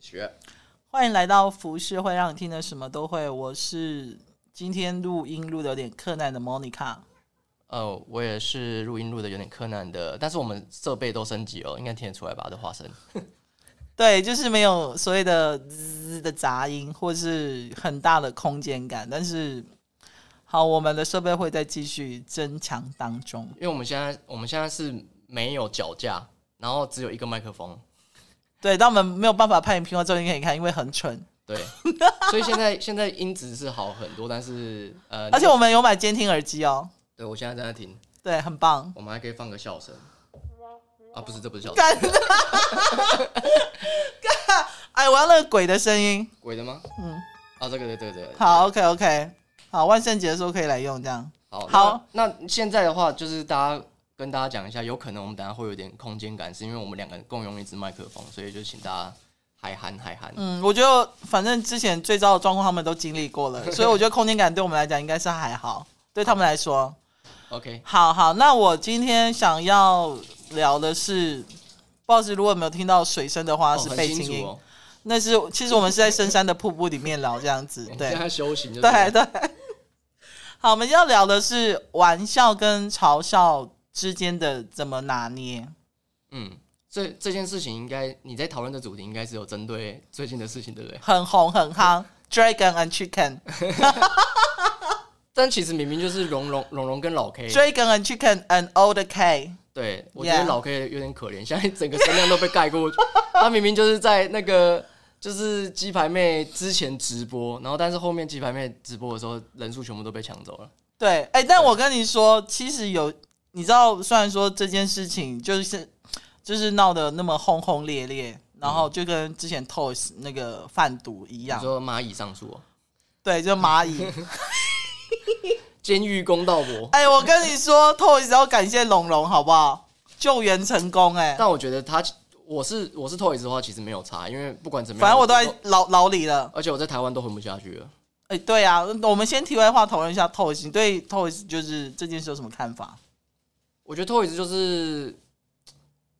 学，欢迎来到服饰会，让你听的什么都会。我是今天录音录的有点困难的 Monica。呃，我也是录音录的有点困难的，但是我们设备都升级了，应该听得出来吧？这花生。对，就是没有所谓的滋的杂音，或是很大的空间感。但是，好，我们的设备会在继续增强当中。因为我们现在我们现在是没有脚架，然后只有一个麦克风。对，但我们没有办法拍影片或照片给你看，因为很蠢。对，所以现在现在音质是好很多，但是呃，而且我们有买监听耳机哦。对，我现在正在听。对，很棒。我们还可以放个笑声。啊，不是，这不是笑声。干的！哎，我要那个鬼的声音。鬼的吗？嗯。啊，这个，对对对。好，OK，OK。好，万圣节的时候可以来用这样。好。好，那现在的话就是大家。跟大家讲一下，有可能我们等下会有点空间感，是因为我们两个人共用一支麦克风，所以就请大家海涵海涵。嗯，我觉得反正之前最糟的状况他们都经历过了，所以我觉得空间感对我们来讲应该是还好，对他们来说。OK，好好，那我今天想要聊的是，不好意思，如果没有听到水声的话，是背景音。那是其实我们是在深山的瀑布里面聊这样子，对，现在修行对对。好，我们要聊的是玩笑跟嘲笑之间的怎么拿捏？嗯，这这件事情应该你在讨论的主题应该是有针对最近的事情，对不对？很红很夯，Dragon and Chicken。但其实明明就是龙龙龙龙跟老 K。Dragon and Chicken and Old K。对，我觉得老 K 有点可怜，现在整个声量都被盖过去。他明明就是在那个就是鸡排妹之前直播，然后但是后面鸡排妹直播的时候人数全部都被抢走了。对，哎、欸，但我跟你说，其实有。你知道，虽然说这件事情就是就是闹得那么轰轰烈烈，然后就跟之前 Toys 那个贩毒一样，你说蚂蚁上树，对，就蚂蚁 监狱公道博。哎，我跟你说，Toys 要感谢龙龙，好不好？救援成功，哎。但我觉得他，我是我是 Toys 的话，其实没有差，因为不管怎么样，反正我都在牢牢里了，而且我在台湾都混不下去了。哎，对啊，我们先题外话讨论一下 Toys，你对 Toys 就是这件事有什么看法？我觉得 Toys 就是，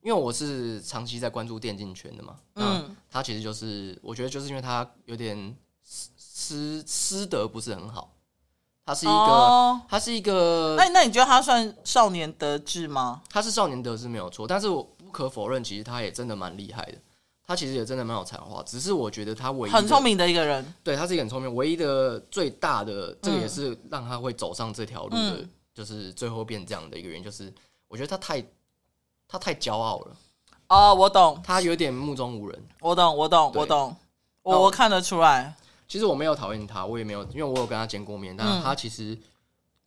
因为我是长期在关注电竞圈的嘛，嗯，他其实就是，我觉得就是因为他有点师师德不是很好，他是一个，哦、他是一个，那那你觉得他算少年得志吗？他是少年得志没有错，但是我不可否认，其实他也真的蛮厉害的，他其实也真的蛮有才华，只是我觉得他唯一很聪明的一个人，对，他是一个很聪明，唯一的最大的这个也是让他会走上这条路的。嗯就是最后变这样的一个原因，就是我觉得他太他太骄傲了。哦，我懂，他有点目中无人。我懂，我懂，我懂，我我看得出来。其实我没有讨厌他，我也没有，因为我有跟他见过面。但他其实，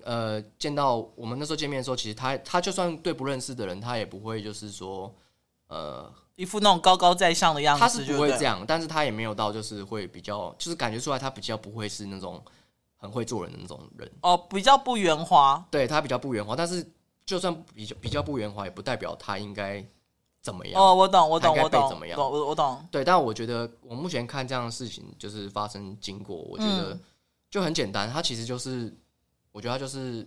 嗯、呃，见到我们那时候见面的时候，其实他他就算对不认识的人，他也不会就是说，呃，一副那种高高在上的样子。他是不会这样，但是他也没有到就是会比较，就是感觉出来他比较不会是那种。很会做人的那种人哦，比较不圆滑，对他比较不圆滑，但是就算比较比较不圆滑，也不代表他应该怎么样哦。我懂，我懂，我懂，怎么样？我我懂。对，但我觉得我目前看这样的事情就是发生经过，我觉得就很简单，他其实就是，我觉得他就是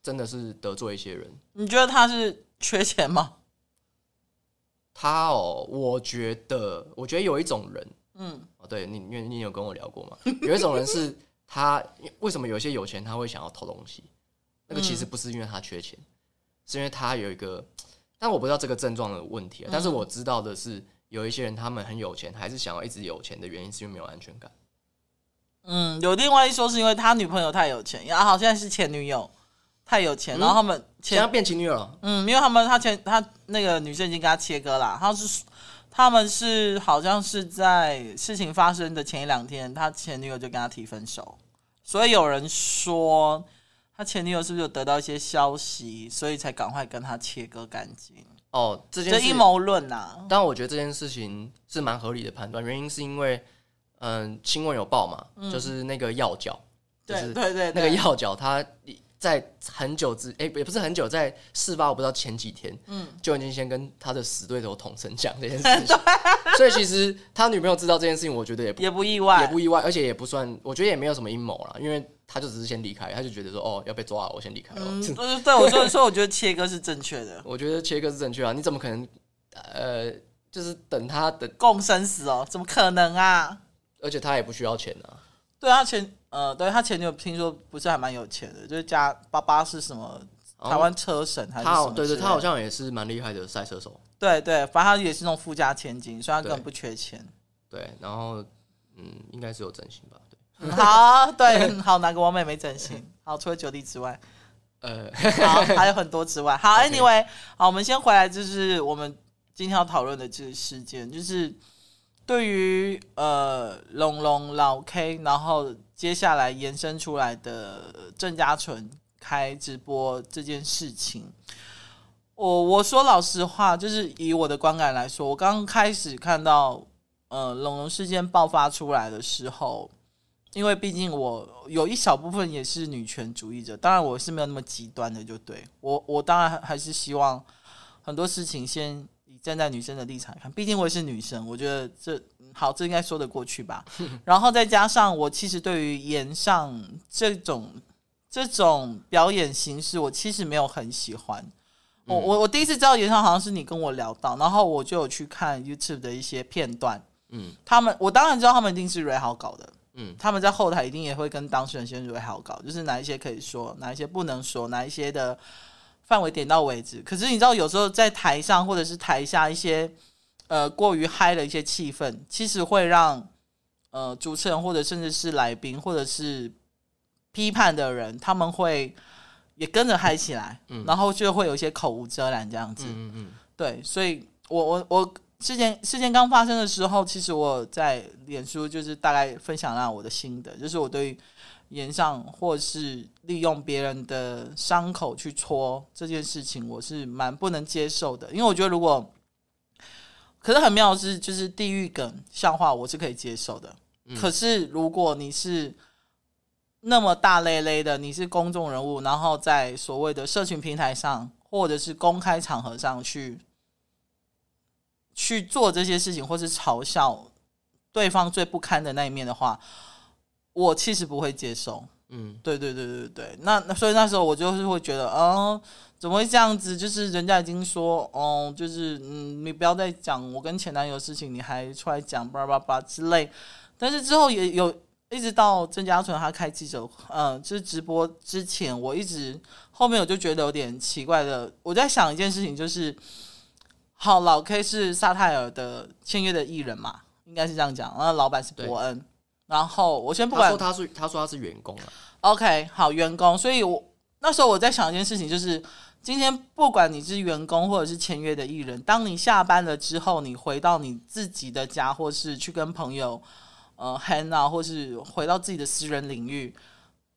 真的是得罪一些人。你觉得他是缺钱吗？他哦，我觉得，我觉得有一种人，嗯，哦，对你，因为你有跟我聊过嘛，有一种人是。他为什么有些有钱他会想要偷东西？那个其实不是因为他缺钱，嗯、是因为他有一个，但我不知道这个症状的问题。啊、但是我知道的是，有一些人他们很有钱，还是想要一直有钱的原因是因为没有安全感。嗯，有另外一说是因为他女朋友太有钱，然后好像是前女友太有钱，嗯、然后他们现在变情侣了。嗯，因为他们他前他那个女生已经跟他切割了，他是他们是好像是在事情发生的前一两天，他前女友就跟他提分手，所以有人说他前女友是不是有得到一些消息，所以才赶快跟他切割干净？哦，这件事阴谋论呐。但我觉得这件事情是蛮合理的判断，原因是因为嗯，新闻有报嘛，嗯、就是那个药脚，对就是对对，那个药脚他。在很久之，哎、欸，也不是很久，在事发我不知道前几天，嗯，就已经先跟他的死对头统神讲这件事情，对所以其实他女朋友知道这件事情，我觉得也不也不意外，也不意外，而且也不算，我觉得也没有什么阴谋啦，因为他就只是先离开，他就觉得说，哦，要被抓了，我先离开了。嗯，对对，我说说，我觉得切割是正确的，我觉得切割是正确啊，你怎么可能，呃，就是等他等共生死哦，怎么可能啊？而且他也不需要钱啊。对啊前呃，对他前女友听说不是还蛮有钱的，就是家爸爸是什么台湾车神还是什么？对对，他好像也是蛮厉害的赛车手。对对，反正他也是那种富家千金，所以他根本不缺钱。对，然后嗯，应该是有整形吧？对，好，对，好，哪个王美没整形？好，除了九弟之外，呃，好，还有很多之外。好，Anyway，好，我们先回来，就是我们今天要讨论的这个事件，就是。对于呃龙龙老 K，然后接下来延伸出来的郑家纯开直播这件事情，我我说老实话，就是以我的观感来说，我刚开始看到呃龙龙事件爆发出来的时候，因为毕竟我有一小部分也是女权主义者，当然我是没有那么极端的，就对我我当然还是希望很多事情先以。站在女生的立场看，毕竟我也是女生，我觉得这好，这应该说得过去吧。然后再加上我其实对于演上这种这种表演形式，我其实没有很喜欢。嗯、我我我第一次知道演上好像是你跟我聊到，然后我就有去看 YouTube 的一些片段。嗯，他们我当然知道他们一定是 Ray 好搞的。嗯，他们在后台一定也会跟当事人先 Ray 好搞，就是哪一些可以说，哪一些不能说，哪一些的。范围点到为止。可是你知道，有时候在台上或者是台下一些呃过于嗨的一些气氛，其实会让呃主持人或者甚至是来宾或者是批判的人，他们会也跟着嗨起来，嗯、然后就会有一些口无遮拦这样子。嗯嗯，嗯对，所以我我我事件事件刚发生的时候，其实我在脸书就是大概分享了我的心得，就是我对言。上或是利用别人的伤口去戳这件事情，我是蛮不能接受的。因为我觉得，如果可是很妙的是，就是地狱梗笑话，我是可以接受的。嗯、可是如果你是那么大咧咧的，你是公众人物，然后在所谓的社群平台上或者是公开场合上去去做这些事情，或是嘲笑对方最不堪的那一面的话。我其实不会接受，嗯，对对对对对，那那所以那时候我就是会觉得，哦，怎么会这样子？就是人家已经说，哦，就是嗯，你不要再讲我跟前男友的事情，你还出来讲叭叭叭之类。但是之后也有一直到郑家纯他开记者，嗯，就是直播之前，我一直后面我就觉得有点奇怪的，我在想一件事情，就是好，老 K 是萨泰尔的签约的艺人嘛，应该是这样讲，那老板是伯恩。然后我先不管，他说他是他说他是员工啊。OK，好，员工。所以我那时候我在想一件事情，就是今天不管你是员工或者是签约的艺人，当你下班了之后，你回到你自己的家，或是去跟朋友呃 hang out，或是回到自己的私人领域，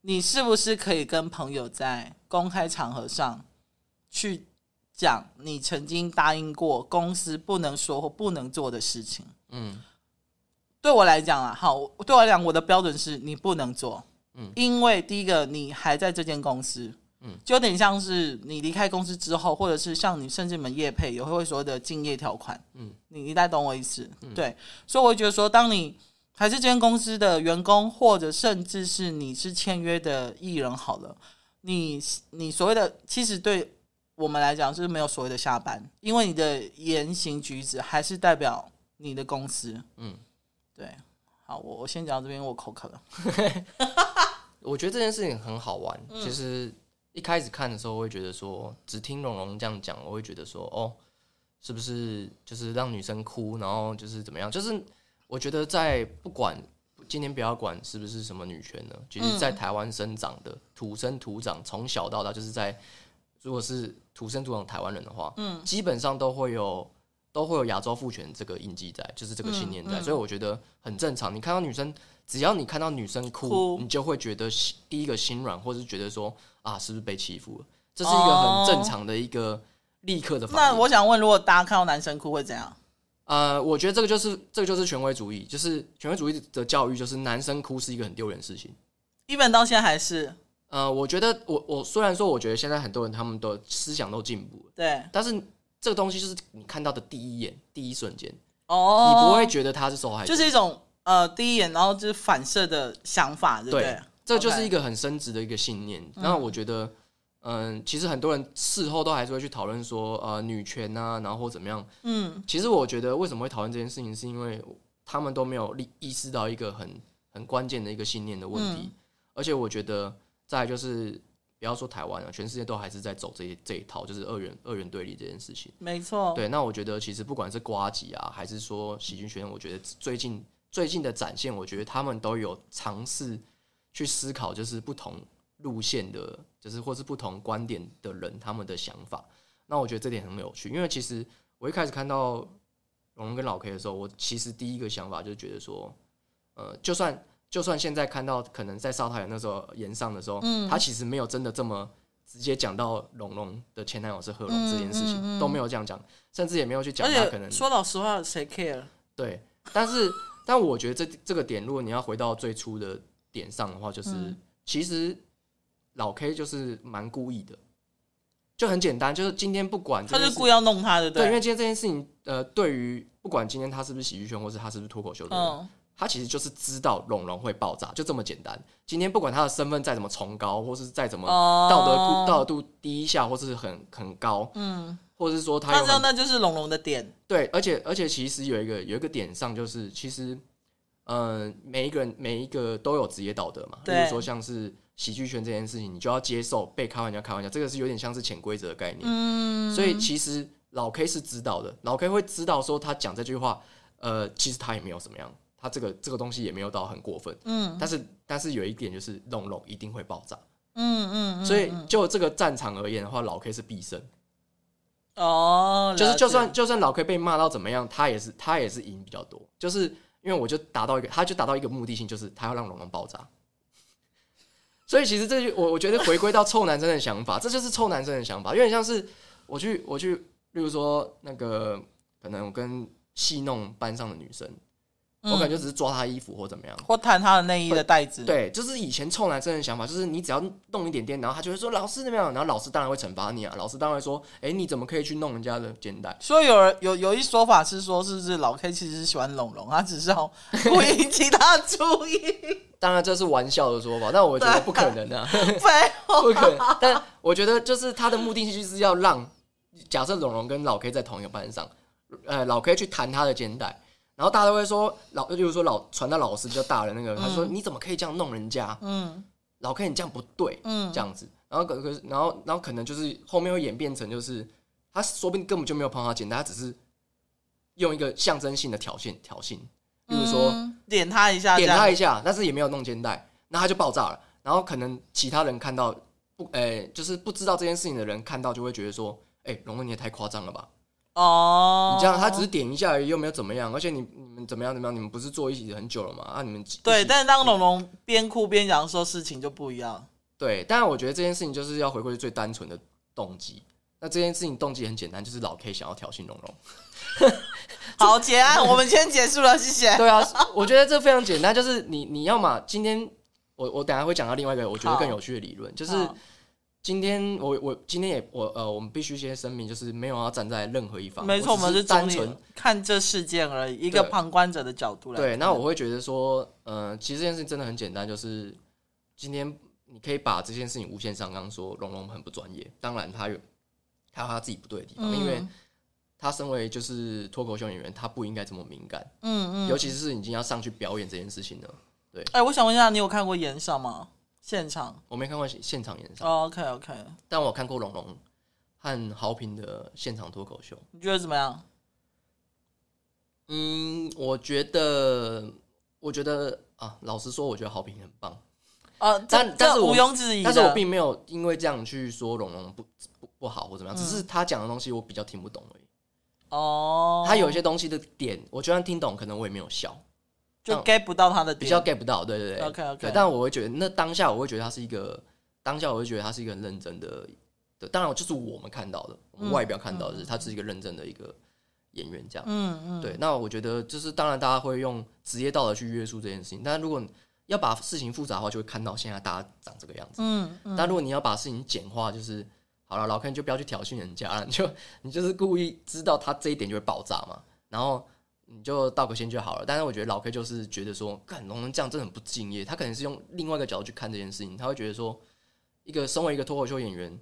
你是不是可以跟朋友在公开场合上去讲你曾经答应过公司不能说或不能做的事情？嗯。对我来讲啊，好，对我来讲，我的标准是你不能做，嗯，因为第一个你还在这间公司，嗯，就有点像是你离开公司之后，或者是像你甚至你们业配也会说的敬业条款，嗯，你一旦懂我意思，嗯、对，所以我觉得说，当你还是这间公司的员工，或者甚至是你是签约的艺人，好了，你你所谓的其实对我们来讲是没有所谓的下班，因为你的言行举止还是代表你的公司，嗯。对，好，我我先讲到这边，我口渴了。我觉得这件事情很好玩。嗯、其实一开始看的时候，我会觉得说，只听蓉蓉这样讲，我会觉得说，哦，是不是就是让女生哭，然后就是怎么样？就是我觉得在不管今天不要管是不是什么女权呢，其实在台湾生长的、嗯、土生土长，从小到大就是在，如果是土生土长台湾人的话，嗯，基本上都会有。都会有亚洲父权这个印记在，就是这个信念在，嗯嗯、所以我觉得很正常。你看到女生，只要你看到女生哭，哭你就会觉得第一个心软，或者是觉得说啊，是不是被欺负了？这是一个很正常的一个立刻的反应。那我想问，如果大家看到男生哭会怎样？呃，我觉得这个就是这个就是权威主义，就是权威主义的教育，就是男生哭是一个很丢人的事情。一本到现在还是？呃，我觉得我我虽然说，我觉得现在很多人他们的思想都进步了，对，但是。这个东西就是你看到的第一眼、第一瞬间，哦，你不会觉得他是受害者，就是一种呃第一眼，然后就是反射的想法，对不对？对，这就是一个很深植的一个信念。那.我觉得，嗯，其实很多人事后都还是会去讨论说，呃，女权啊，然后或怎么样。嗯，其实我觉得为什么会讨论这件事情，是因为他们都没有意意识到一个很很关键的一个信念的问题。嗯、而且我觉得，再来就是不要说台湾了，全世界都还是在走这一这一套，就是二元二元对立这件事情。没错。对，那我觉得其实不管是瓜吉啊，还是说喜剧圈，我觉得最近最近的展现，我觉得他们都有尝试去思考，就是不同。路线的，就是或是不同观点的人，他们的想法，那我觉得这点很有趣。因为其实我一开始看到龙龙跟老 K 的时候，我其实第一个想法就是觉得说，呃，就算就算现在看到可能在烧太阳那时候演上的时候，嗯，他其实没有真的这么直接讲到龙龙的前男友是贺龙这件事情，嗯嗯嗯、都没有这样讲，甚至也没有去讲他可能说老实话，谁 care？对，但是 但我觉得这这个点，如果你要回到最初的点上的话，就是、嗯、其实。老 K 就是蛮故意的，就很简单，就是今天不管他是故意要弄他的，对，因为今天这件事情，呃，对于不管今天他是不是喜剧圈，或是他是不是脱口秀的他其实就是知道龙龙会爆炸，就这么简单。今天不管他的身份再怎么崇高，或是再怎么道德、哦、道德度低下，或是很很高，嗯，或者是说他，他知道那就是龙龙的点，对，而且而且其实有一个有一个点上，就是其实，嗯、呃，每一个人每一个都有职业道德嘛，比如说像是。喜剧圈这件事情，你就要接受被开玩笑开玩笑，这个是有点像是潜规则的概念。嗯，所以其实老 K 是知道的，老 K 会知道说他讲这句话，呃，其实他也没有什么样，他这个这个东西也没有到很过分。嗯，但是但是有一点就是龙龙一定会爆炸。嗯嗯，所以就这个战场而言的话，老 K 是必胜。哦，就是就算就算老 K 被骂到怎么样，他也是他也是赢比较多，就是因为我就达到一个，他就达到一个目的性，就是他要让龙龙爆炸。所以其实这就我我觉得回归到臭男生的想法，这就是臭男生的想法，有点像是我去我去，例如说那个可能我跟戏弄班上的女生，嗯、我感觉只是抓他衣服或怎么样，或弹他的内衣的带子。对，就是以前臭男生的想法，就是你只要弄一点点，然后他就会说老师怎么样，然后老师当然会惩罚你啊，老师当然会说，哎，你怎么可以去弄人家的肩带？所以有人有有一说法是说，是不是老 K 其实是喜欢龙龙，他只是要 故意引起他注意。当然这是玩笑的说法，但我觉得不可能啊，不可能。但我觉得就是他的目的就是要让假设龙龙跟老 K 在同一个班上，呃，老 K 去弹他的肩带，然后大家都会说老，就是说老传到老师比较大的那个，他说你怎么可以这样弄人家？嗯，老 K 你这样不对，嗯，这样子，然后可可是然后然后可能就是后面会演变成就是他说不定根本就没有碰到肩带，他只是用一个象征性的挑衅挑衅。比如说、嗯、点他一下，点他一下，但是也没有弄肩带，那他就爆炸了。然后可能其他人看到不，诶、欸，就是不知道这件事情的人看到就会觉得说，哎、欸，龙哥你也太夸张了吧？哦，你这样他只是点一下而已，又没有怎么样，而且你你们怎么样怎么样，你们不是坐一起很久了吗？啊，你们对，但是当龙龙边哭边讲说事情就不一样。对，但是我觉得这件事情就是要回归最单纯的动机。那这件事情动机很简单，就是老 K 想要挑衅龙龙。好，结案，我们先结束了，谢谢。对啊，我觉得这非常简单，就是你你要嘛，今天我我等下会讲到另外一个我觉得更有趣的理论，就是今天我我今天也我呃，我们必须先声明，就是没有要站在任何一方，没错，我们是单纯看这事件而已，一个旁观者的角度来。对，那我会觉得说，呃，其实这件事情真的很简单，就是今天你可以把这件事情无限上纲，说龙龙很不专业，当然他有他有他自己不对的地方，因为。他身为就是脱口秀演员，他不应该这么敏感。嗯嗯，尤其是已经要上去表演这件事情了。对，哎、欸，我想问一下，你有看过演上吗？现场？我没看过现场演唱。Oh, OK OK，但我看过龙龙和豪平的现场脱口秀。你觉得怎么样？嗯，我觉得，我觉得啊，老实说，我觉得豪平很棒。啊，但但是毋庸置疑，但是我并没有因为这样去说龙龙不不不好或怎么样，嗯、只是他讲的东西我比较听不懂而已。哦，他有一些东西的点，我就算听懂，可能我也没有笑，就 get 不到他的点，比较 get 不到，对对对，OK OK。对，但我会觉得，那当下我会觉得他是一个，当下我会觉得他是一个很认真的，对，当然就是我们看到的，我们外表看到的是他是一个认真的一个演员，这样，嗯嗯，对。那我觉得就是，当然大家会用职业道德去约束这件事情，但是如果要把事情复杂的话，就会看到现在大家长这个样子，嗯嗯。但如果你要把事情简化，就是。好了，老 K 你就不要去挑衅人家了，你就你就是故意知道他这一点就会爆炸嘛，然后你就道个歉就好了。但是我觉得老 K 就是觉得说，干龙人这样真的很不敬业。他可能是用另外一个角度去看这件事情，他会觉得说，一个身为一个脱口秀演员，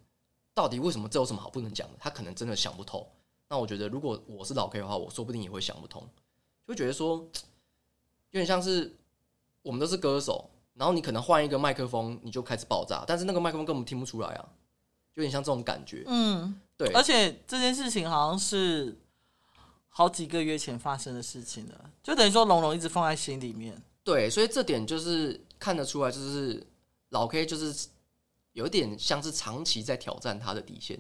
到底为什么这有什么好不能讲的？他可能真的想不透。那我觉得，如果我是老 K 的话，我说不定也会想不通，就会觉得说，有点像是我们都是歌手，然后你可能换一个麦克风，你就开始爆炸，但是那个麦克风根本听不出来啊，有点像这种感觉。嗯，对。而且这件事情好像是好几个月前发生的事情了，就等于说龙龙一直放在心里面。对，所以这点就是看得出来，就是老 K 就是有点像是长期在挑战他的底线。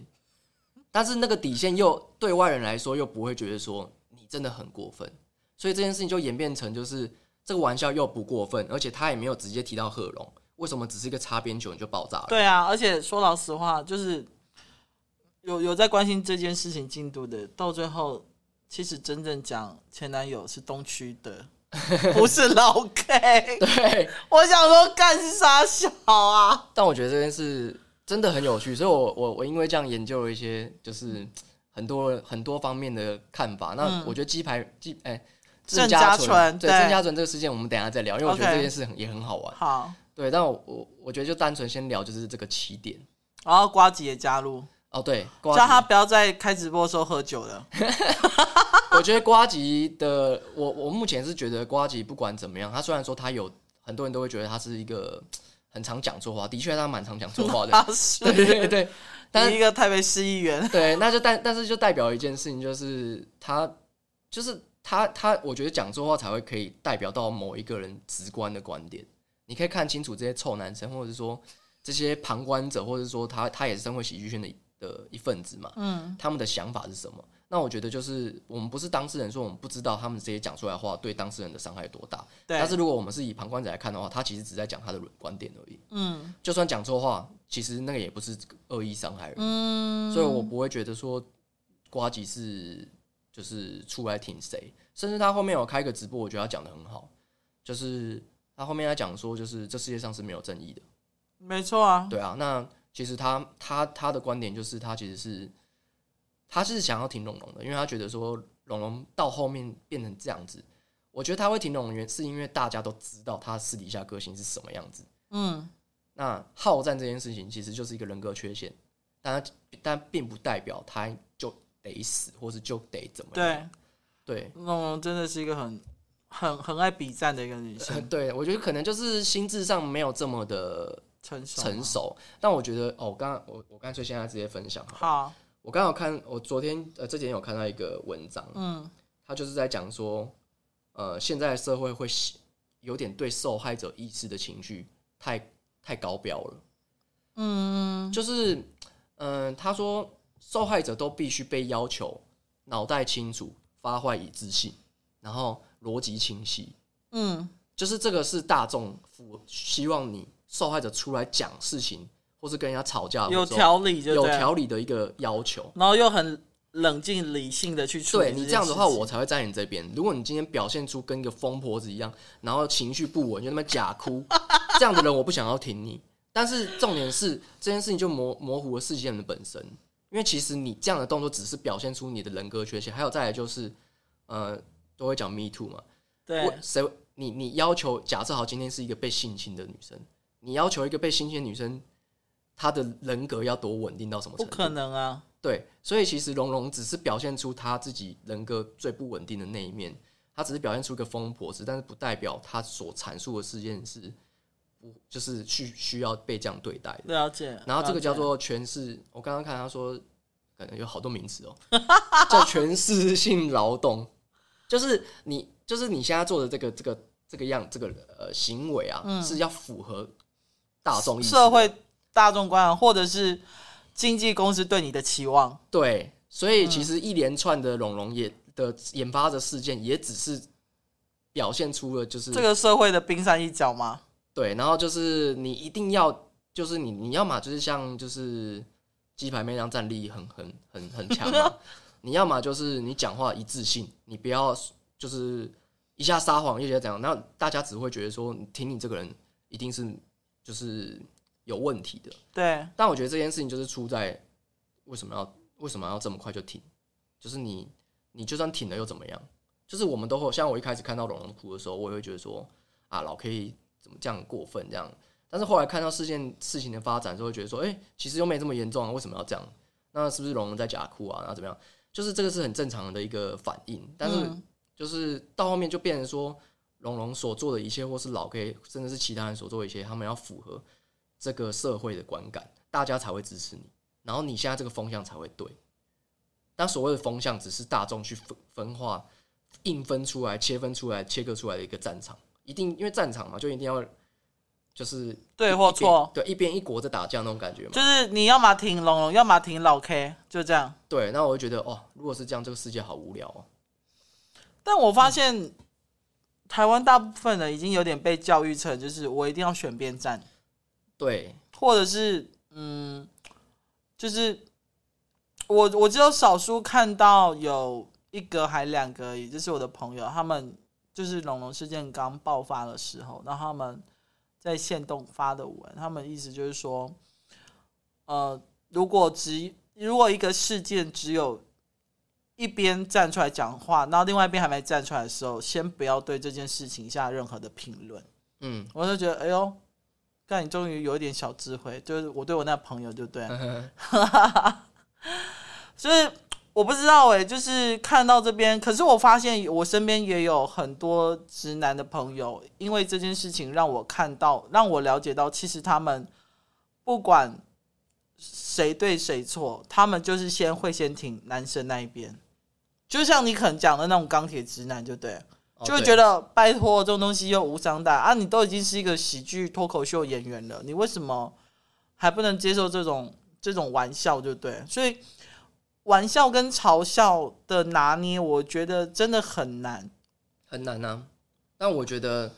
但是那个底线又对外人来说又不会觉得说你真的很过分，所以这件事情就演变成就是这个玩笑又不过分，而且他也没有直接提到贺龙，为什么只是一个擦边球你就爆炸了？对啊，而且说老实话，就是有有在关心这件事情进度的，到最后其实真正讲前男友是东区的，不是老 K。对，我想说干啥小啊？但我觉得这件事。真的很有趣，所以我我我因为这样研究了一些，就是很多很多方面的看法。那我觉得鸡排鸡哎，郑家纯对郑家纯这个事件，我们等一下再聊，因为我觉得这件事很也很好玩。好，对，但我我我觉得就单纯先聊就是这个起点。然后瓜子也加入哦，对，叫他不要再开直播的时候喝酒了。我觉得瓜吉的，我我目前是觉得瓜吉不管怎么样，他虽然说他有很多人都会觉得他是一个。很常讲错话，的确他蛮常讲错话的。是对对对，但是一个台北市议员，对，那就代但是就代表一件事情，就是他就是他他，我觉得讲错话才会可以代表到某一个人直观的观点。你可以看清楚这些臭男生，或者是说这些旁观者，或者是说他他也是社会喜剧圈的的一份子嘛，嗯，他们的想法是什么？那我觉得就是我们不是当事人，说我们不知道他们这些讲出来的话对当事人的伤害有多大。对。但是如果我们是以旁观者来看的话，他其实只在讲他的观点而已。嗯。就算讲错话，其实那个也不是恶意伤害人。嗯。所以我不会觉得说瓜吉是就是出来挺谁，甚至他后面有开个直播，我觉得他讲的很好，就是他后面他讲说，就是这世界上是没有正义的。没错啊。对啊，那其实他他他的观点就是他其实是。他是想要挺龙龙的，因为他觉得说龙龙到后面变成这样子，我觉得他会挺龙龙，原是因为大家都知道他私底下个性是什么样子。嗯，那好战这件事情其实就是一个人格缺陷，但但并不代表他就得死，或是就得怎么样。对，对，龙龙真的是一个很很很爱比战的一个女生。对，我觉得可能就是心智上没有这么的成熟，成熟。但我觉得哦，刚刚我我干脆现在直接分享好。好。我刚好看，我昨天呃这几天有看到一个文章，嗯，他就是在讲说，呃，现在社会会有点对受害者意识的情绪太太高标了，嗯，就是，嗯、呃，他说受害者都必须被要求脑袋清楚、发坏以自信，然后逻辑清晰，嗯，就是这个是大众希望你受害者出来讲事情。或是跟人家吵架，有条理就，有条理的一个要求，然后又很冷静理性的去处理。对你这样的话，我才会在你这边。如果你今天表现出跟一个疯婆子一样，然后情绪不稳，就那么假哭，这样的人我不想要听你。但是重点是这件事情就模模糊了事件的本身，因为其实你这样的动作只是表现出你的人格缺陷。还有再来就是，呃，都会讲 me too 嘛，对，谁你你要求假设好今天是一个被性侵的女生，你要求一个被新鲜女生。她的人格要多稳定到什么程度？不可能啊！对，所以其实龙龙只是表现出他自己人格最不稳定的那一面，他只是表现出一个疯婆子，但是不代表他所阐述的事件是不就是需需要被这样对待的。了解。然后这个叫做诠释，我刚刚看他说，可能有好多名词哦，叫诠释性劳动，就是你就是你现在做的这个这个这个样这个呃行为啊，嗯、是要符合大众社会。大众观，或者是经纪公司对你的期望，对，所以其实一连串的龙龙也的研发的事件，也只是表现出了就是这个社会的冰山一角吗？对，然后就是你一定要，就是你你要嘛，就是像就是鸡排妹那样战力很很很很强嘛，你要么就是你讲话一致性，你不要就是一下撒谎，一下怎样，那大家只会觉得说，你听你这个人一定是就是。有问题的，对，但我觉得这件事情就是出在为什么要为什么要这么快就停？就是你你就算停了又怎么样？就是我们都会像我一开始看到龙龙哭的时候，我也会觉得说啊，老 K 怎么这样过分这样？但是后来看到事件事情的发展，就会觉得说，哎、欸，其实又没这么严重啊，为什么要这样？那是不是龙龙在假哭啊？然后怎么样？就是这个是很正常的一个反应，但是就是到后面就变成说，龙龙所做的一切，或是老 K，甚至是其他人所做的一切，他们要符合这个社会的观感，大家才会支持你，然后你现在这个风向才会对。但所谓的风向，只是大众去分分化、硬分出来、切分出来、切割出来的一个战场，一定因为战场嘛，就一定要。就是对或错，对一边一国在打架那种感觉嘛。就是你要么挺龙龙，要么挺老 K，就这样。对，那我就觉得哦，如果是这样，这个世界好无聊哦。但我发现、嗯、台湾大部分人已经有点被教育成，就是我一定要选边站。对，或者是嗯，就是我我只有少数看到有一个还两个，也就是我的朋友，他们就是龙龙事件刚爆发的时候，然后他们。在线动发的文，他们意思就是说，呃，如果只如果一个事件只有一边站出来讲话，然后另外一边还没站出来的时候，先不要对这件事情下任何的评论。嗯，我就觉得，哎呦，但你终于有一点小智慧，就是我对我那朋友就对了，所以。我不知道哎、欸，就是看到这边，可是我发现我身边也有很多直男的朋友，因为这件事情让我看到，让我了解到，其实他们不管谁对谁错，他们就是先会先挺男生那一边，就像你可能讲的那种钢铁直男，就对，就会觉得拜托这种东西又无伤大啊，你都已经是一个喜剧脱口秀演员了，你为什么还不能接受这种这种玩笑，就对，所以。玩笑跟嘲笑的拿捏，我觉得真的很难，很难啊。但我觉得，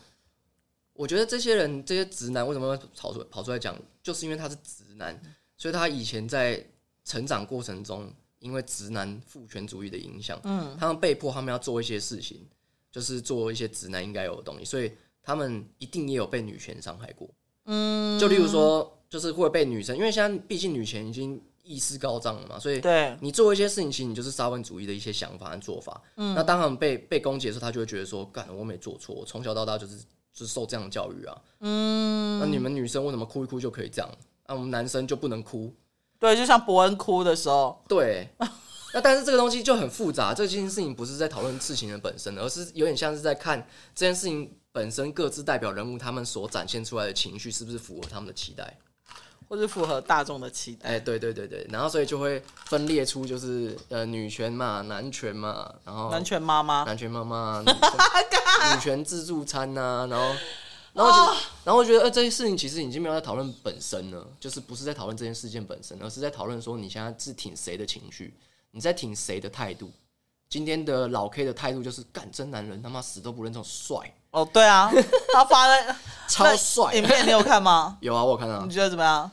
我觉得这些人，这些直男为什么会跑出跑出来讲，就是因为他是直男，所以他以前在成长过程中，因为直男父权主义的影响，嗯，他们被迫他们要做一些事情，就是做一些直男应该有的东西，所以他们一定也有被女权伤害过，嗯，就例如说，就是会被女生，因为现在毕竟女权已经。意识高涨了嘛，所以对你做一些事情，其实你就是沙文主义的一些想法和做法。嗯，那当他们被被攻击的时候，他就会觉得说：“干，我没做错，我从小到大就是就是受这样的教育啊。”嗯，那你们女生为什么哭一哭就可以这样？那我们男生就不能哭？对，就像伯恩哭的时候。对，那但是这个东西就很复杂。这件事情不是在讨论事情的本身，而是有点像是在看这件事情本身各自代表人物他们所展现出来的情绪是不是符合他们的期待。或是符合大众的期待，哎，对对对对，然后所以就会分裂出就是呃女权嘛、男权嘛，然后男权妈妈、男权妈妈、女权自助餐呐、啊，然后然后就、oh. 然后我觉得呃这些事情其实已经没有在讨论本身了，就是不是在讨论这件事件本身，而是在讨论说你现在是挺谁的情绪，你在挺谁的态度。今天的老 K 的态度就是干真男人，他妈死都不认这种帅哦，对啊，他发的超帅，影片你有看吗？有啊，我有看啊，你觉得怎么样？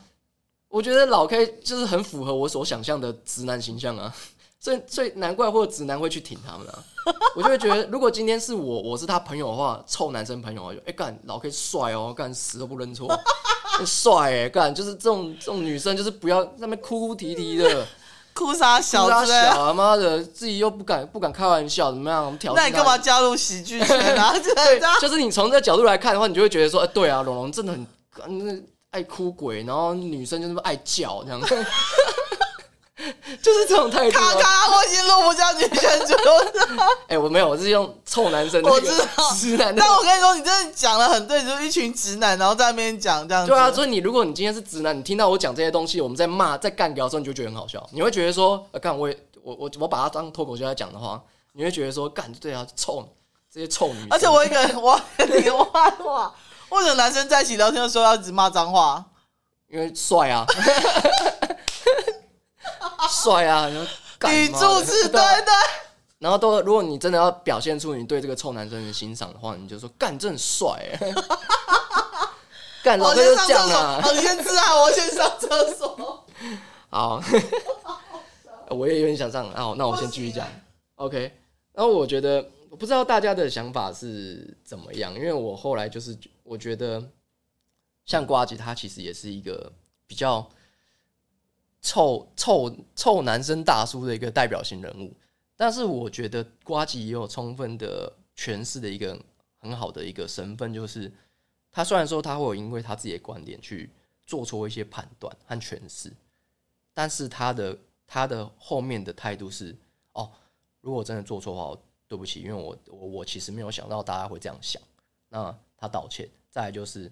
我觉得老 K 就是很符合我所想象的直男形象啊，所以所以难怪或者直男会去挺他们啊。我就会觉得，如果今天是我，我是他朋友的话，臭男生朋友，就哎干老 K 帅哦，干死都不认错，帅哎干，就是这种这种女生就是不要在那边哭哭啼啼的，哭啥小子，哭啥小啊妈的，自己又不敢不敢开玩笑，怎么样挑？那你干嘛加入喜剧圈啊？对，就是你从这个角度来看的话，你就会觉得说，哎，对啊，龙龙真的很那。爱哭鬼，然后女生就那么爱叫，这样，就是这种态度。咔咔，我已经录不下女生主 哎、欸，我没有，我是用臭男生。我知道，直男。但我跟你说，你真的讲的很对，就是一群直男，然后在那边讲这样子。对啊，所以你如果你今天是直男，你听到我讲这些东西，我们在骂、在干掉的时候，你就觉得很好笑。你会觉得说，干、啊、我也我我我把它当脱口秀来讲的话，你会觉得说，干对啊，臭这些臭女。而且我一个人，我你个坏话。或者男生在一起聊天的时候要一直骂脏话，因为帅啊，帅啊，语助词对对。然后都，如果你真的要表现出你对这个臭男生的欣赏的话，你就说干真帅哎，干 老哥就讲了，好，你先吃啊，我先上厕所。好，我也有点想上，好，那我先继续讲。OK，然后我觉得。我不知道大家的想法是怎么样，因为我后来就是我觉得，像瓜吉他其实也是一个比较臭臭臭男生大叔的一个代表性人物，但是我觉得瓜吉也有充分的诠释的一个很好的一个身份，就是他虽然说他会有因为他自己的观点去做出一些判断和诠释，但是他的他的后面的态度是哦，如果真的做错的话，对不起，因为我我我其实没有想到大家会这样想，那他道歉。再来就是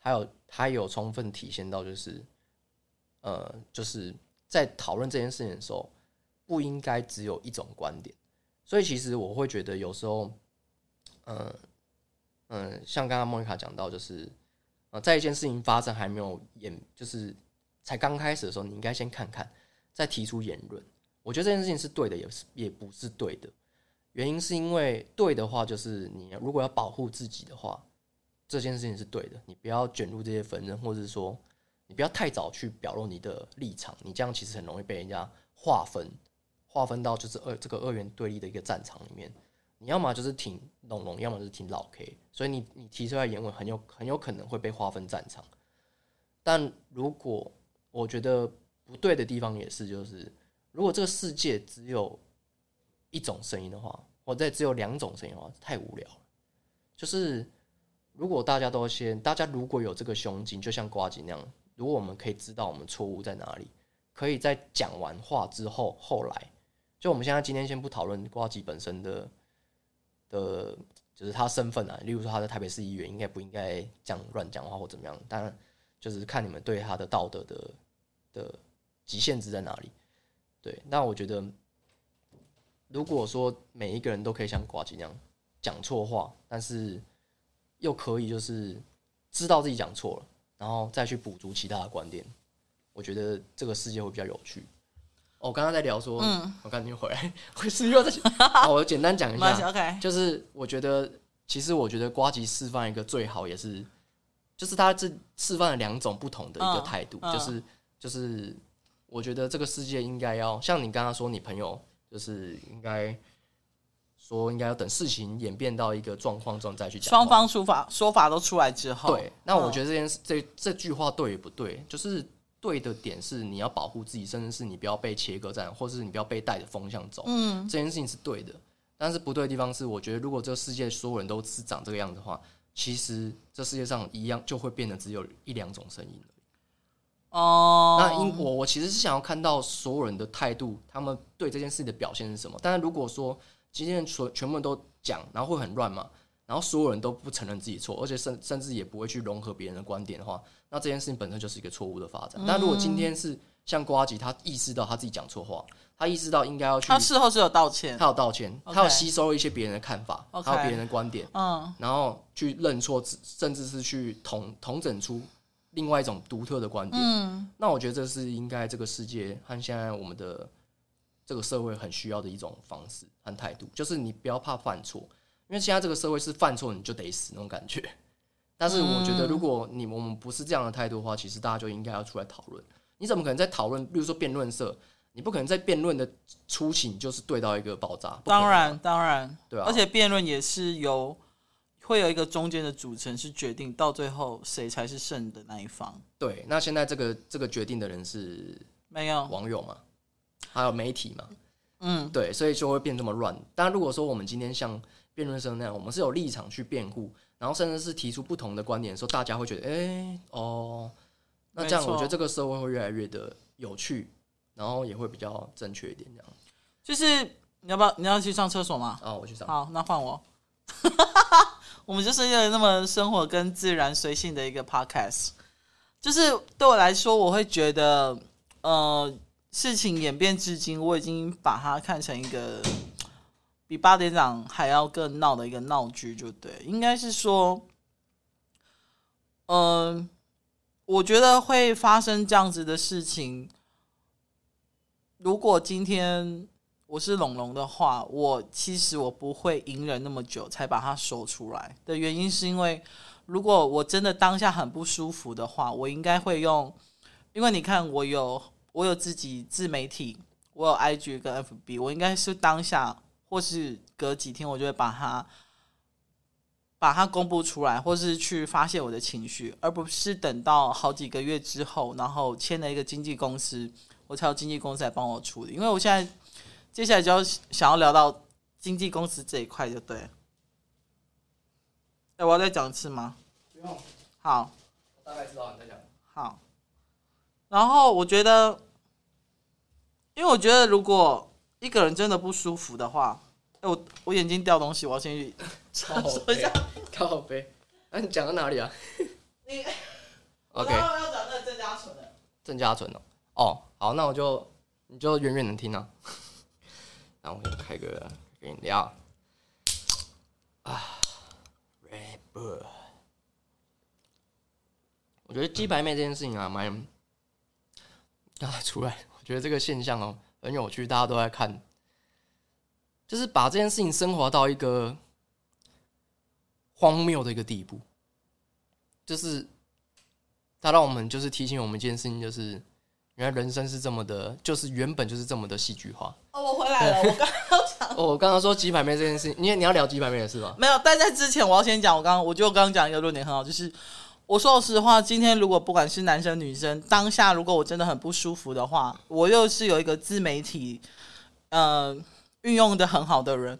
他有他有充分体现到就是呃就是在讨论这件事情的时候，不应该只有一种观点。所以其实我会觉得有时候，嗯、嗯、像刚刚莫妮卡讲到，就是呃，在一件事情发生还没有演，就是才刚开始的时候，你应该先看看，再提出言论。我觉得这件事情是对的，也是也不是对的。原因是因为对的话，就是你如果要保护自己的话，这件事情是对的。你不要卷入这些纷争，或者是说不要太早去表露你的立场，你这样其实很容易被人家划分。划分到就是二这个二元对立的一个战场里面，你要么就是挺龙龙，要么就是挺老 K，所以你你提出来言论很有很有可能会被划分战场。但如果我觉得不对的地方也是，就是如果这个世界只有一种声音的话，或者只有两种声音的话，太无聊了。就是如果大家都先，大家如果有这个胸襟，就像瓜吉那样，如果我们可以知道我们错误在哪里，可以在讲完话之后后来。就我们现在今天先不讨论呱吉本身的的，就是他身份啊，例如说他在台北市议员，应该不应该这样乱讲话或怎么样？当然，就是看你们对他的道德的的极限值在哪里。对，那我觉得，如果说每一个人都可以像呱吉那样讲错话，但是又可以就是知道自己讲错了，然后再去补足其他的观点，我觉得这个世界会比较有趣。我刚刚在聊说，嗯，我赶紧回来，我是又在 讲。我简单讲一下，OK，就是我觉得，其实我觉得瓜吉示范一个最好，也是，就是他这示范了两种不同的一个态度，就是就是，我觉得这个世界应该要像你刚刚说，你朋友就是应该说应该要等事情演变到一个状况中再去讲，双方说法说法都出来之后，对，那我觉得这件事这这句话对也不对，就是。对的点是你要保护自己，甚至是你不要被切割在，或是你不要被带着风向走。嗯，这件事情是对的，但是不对的地方是，我觉得如果这个世界所有人都是长这个样子的话，其实这世界上一样就会变得只有一两种声音而已。哦，那因我我其实是想要看到所有人的态度，他们对这件事的表现是什么。但是如果说今天全全部人都讲，然后会很乱嘛？然后所有人都不承认自己错，而且甚甚至也不会去融合别人的观点的话，那这件事情本身就是一个错误的发展。嗯、但如果今天是像瓜吉，他意识到他自己讲错话，他意识到应该要去，他事后是有道歉，他有道歉.他有吸收一些别人的看法.还有别人的观点，嗯，然后去认错，甚至是去统统整出另外一种独特的观点。嗯，那我觉得这是应该这个世界和现在我们的这个社会很需要的一种方式和态度，就是你不要怕犯错。因为现在这个社会是犯错你就得死那种感觉，但是我觉得如果你我们不是这样的态度的话，其实大家就应该要出来讨论。你怎么可能在讨论？比如说辩论社，你不可能在辩论的初期你就是对到一个爆炸。当然，当然，对啊。而且辩论也是由会有一个中间的组成，是决定到最后谁才是胜的那一方。对，那现在这个这个决定的人是没有网友嘛？还有媒体嘛？嗯，对，所以就会变这么乱。但如果说我们今天像辩论生那样，我们是有立场去辩护，然后甚至是提出不同的观点的时候，大家会觉得，哎、欸，哦，那这样我觉得这个社会会越来越的有趣，然后也会比较正确一点。这样，就是你要不要你要去上厕所吗？哦，我去上。好，那换我。我们就是一个那么生活跟自然随性的一个 podcast。就是对我来说，我会觉得，呃，事情演变至今，我已经把它看成一个。比八点档还要更闹的一个闹剧，就对，应该是说，嗯、我觉得会发生这样子的事情。如果今天我是龙龙的话，我其实我不会隐忍那么久才把它说出来的原因，是因为如果我真的当下很不舒服的话，我应该会用，因为你看我有我有自己自媒体，我有 IG 跟 FB，我应该是当下。或是隔几天，我就会把它把它公布出来，或是去发泄我的情绪，而不是等到好几个月之后，然后签了一个经纪公司，我才有经纪公司来帮我处理。因为我现在接下来就要想要聊到经纪公司这一块，就对。哎，我要再讲一次吗？不用。好，大概知道你在讲。好，然后我觉得，因为我觉得如果一个人真的不舒服的话，哎，我我眼睛掉东西，我要先去 靠北，靠北。那你讲到哪里啊？你，OK。要讲那个郑家纯的。郑家纯哦，哦，好，那我就你就远远的听啊。然后我先开个饮料。啊，Red Bull。我觉得鸡排妹这件事情啊，蛮啊出来，我觉得这个现象哦很有趣，大家都在看，就是把这件事情升华到一个荒谬的一个地步，就是他让我们就是提醒我们一件事情，就是原来人生是这么的，就是原本就是这么的戏剧化。哦，我回来了，我刚刚讲，哦，我刚刚说鸡排妹这件事情，你你要聊鸡排妹的事吗？没有，但在之前我要先讲，我刚刚我就刚刚讲一个论点很好，就是。我说实话，今天如果不管是男生女生，当下如果我真的很不舒服的话，我又是有一个自媒体，呃，运用的很好的人，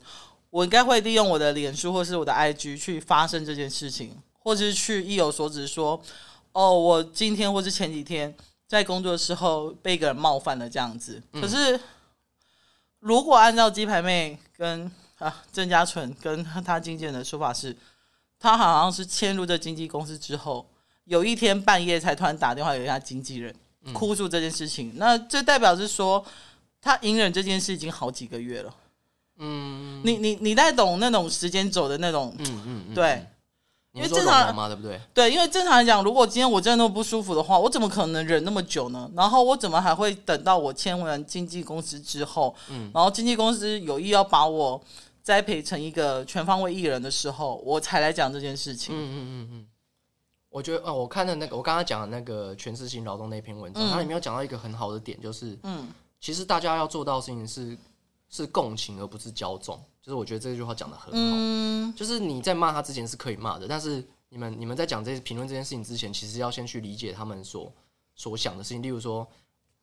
我应该会利用我的脸书或是我的 IG 去发生这件事情，或者是去意有所指说，哦，我今天或是前几天在工作的时候被一个人冒犯了这样子。可是，如果按照鸡排妹跟啊郑家纯跟他经纪人的说法是。他好像是迁入这经纪公司之后，有一天半夜才突然打电话给他经纪人，哭诉这件事情。嗯、那这代表是说，他隐忍这件事已经好几个月了。嗯，你你你在懂那种时间走的那种，嗯嗯，嗯对。因为正常嘛，对不对？对，因为正常来讲，如果今天我真的那么不舒服的话，我怎么可能忍那么久呢？然后我怎么还会等到我签完经纪公司之后，嗯，然后经纪公司有意要把我。栽培成一个全方位艺人的时候，我才来讲这件事情。嗯嗯嗯嗯，我觉得哦，我看的那个，我刚刚讲的那个全是性劳动那篇文章，嗯、它里面有讲到一个很好的点，就是嗯，其实大家要做到的事情是是共情，而不是骄纵。就是我觉得这句话讲的很好，嗯，就是你在骂他之前是可以骂的，但是你们你们在讲这些评论这件事情之前，其实要先去理解他们所所想的事情。例如说，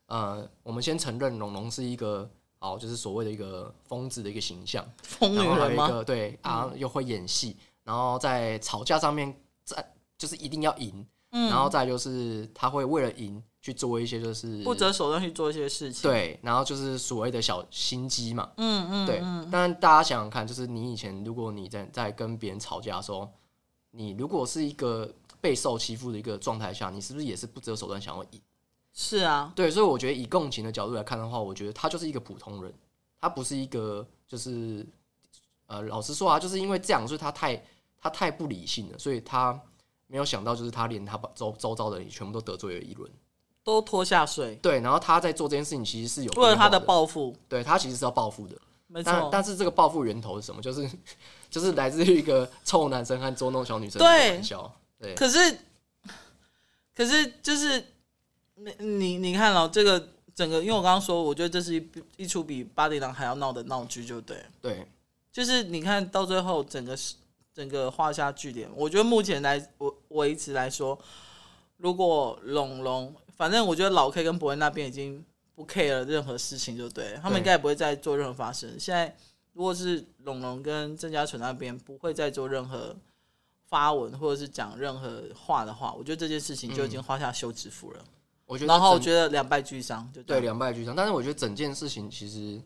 呃，我们先承认龙龙是一个。好，就是所谓的一个疯子的一个形象，疯女人吗？个对啊，又会演戏，然后在吵架上面，在就是一定要赢，嗯，然后再就是他会为了赢去做一些就是不择手段去做一些事情，对，然后就是所谓的小心机嘛，嗯嗯，对。但大家想想看，就是你以前如果你在在跟别人吵架的时候，你如果是一个被受欺负的一个状态下，你是不是也是不择手段想要赢？是啊，对，所以我觉得以共情的角度来看的话，我觉得他就是一个普通人，他不是一个就是呃，老实说啊，就是因为这样，所以他太他太不理性了，所以他没有想到，就是他连他把周周遭的人全部都得罪了一轮，都拖下水。对，然后他在做这件事情，其实是有为了他的报复，对他其实是要报复的，没错。但但是这个报复源头是什么？就是 就是来自于一个臭男生和捉弄小女生的玩笑。对，可是可是就是。你你你看了这个整个，因为我刚刚说，我觉得这是一一出比八点档还要闹的闹剧，就对。对，就是你看到最后，整个整个画下句点。我觉得目前来我维持来说，如果龙龙，反正我觉得老 K 跟博恩那边已经不 care 了任何事情，就对他们应该也不会再做任何发生。现在如果是龙龙跟郑嘉纯那边不会再做任何发文或者是讲任何话的话，我觉得这件事情就已经画下休止符了。嗯我觉得，然后我觉得两败俱伤，就对两败俱伤。但是我觉得整件事情其实，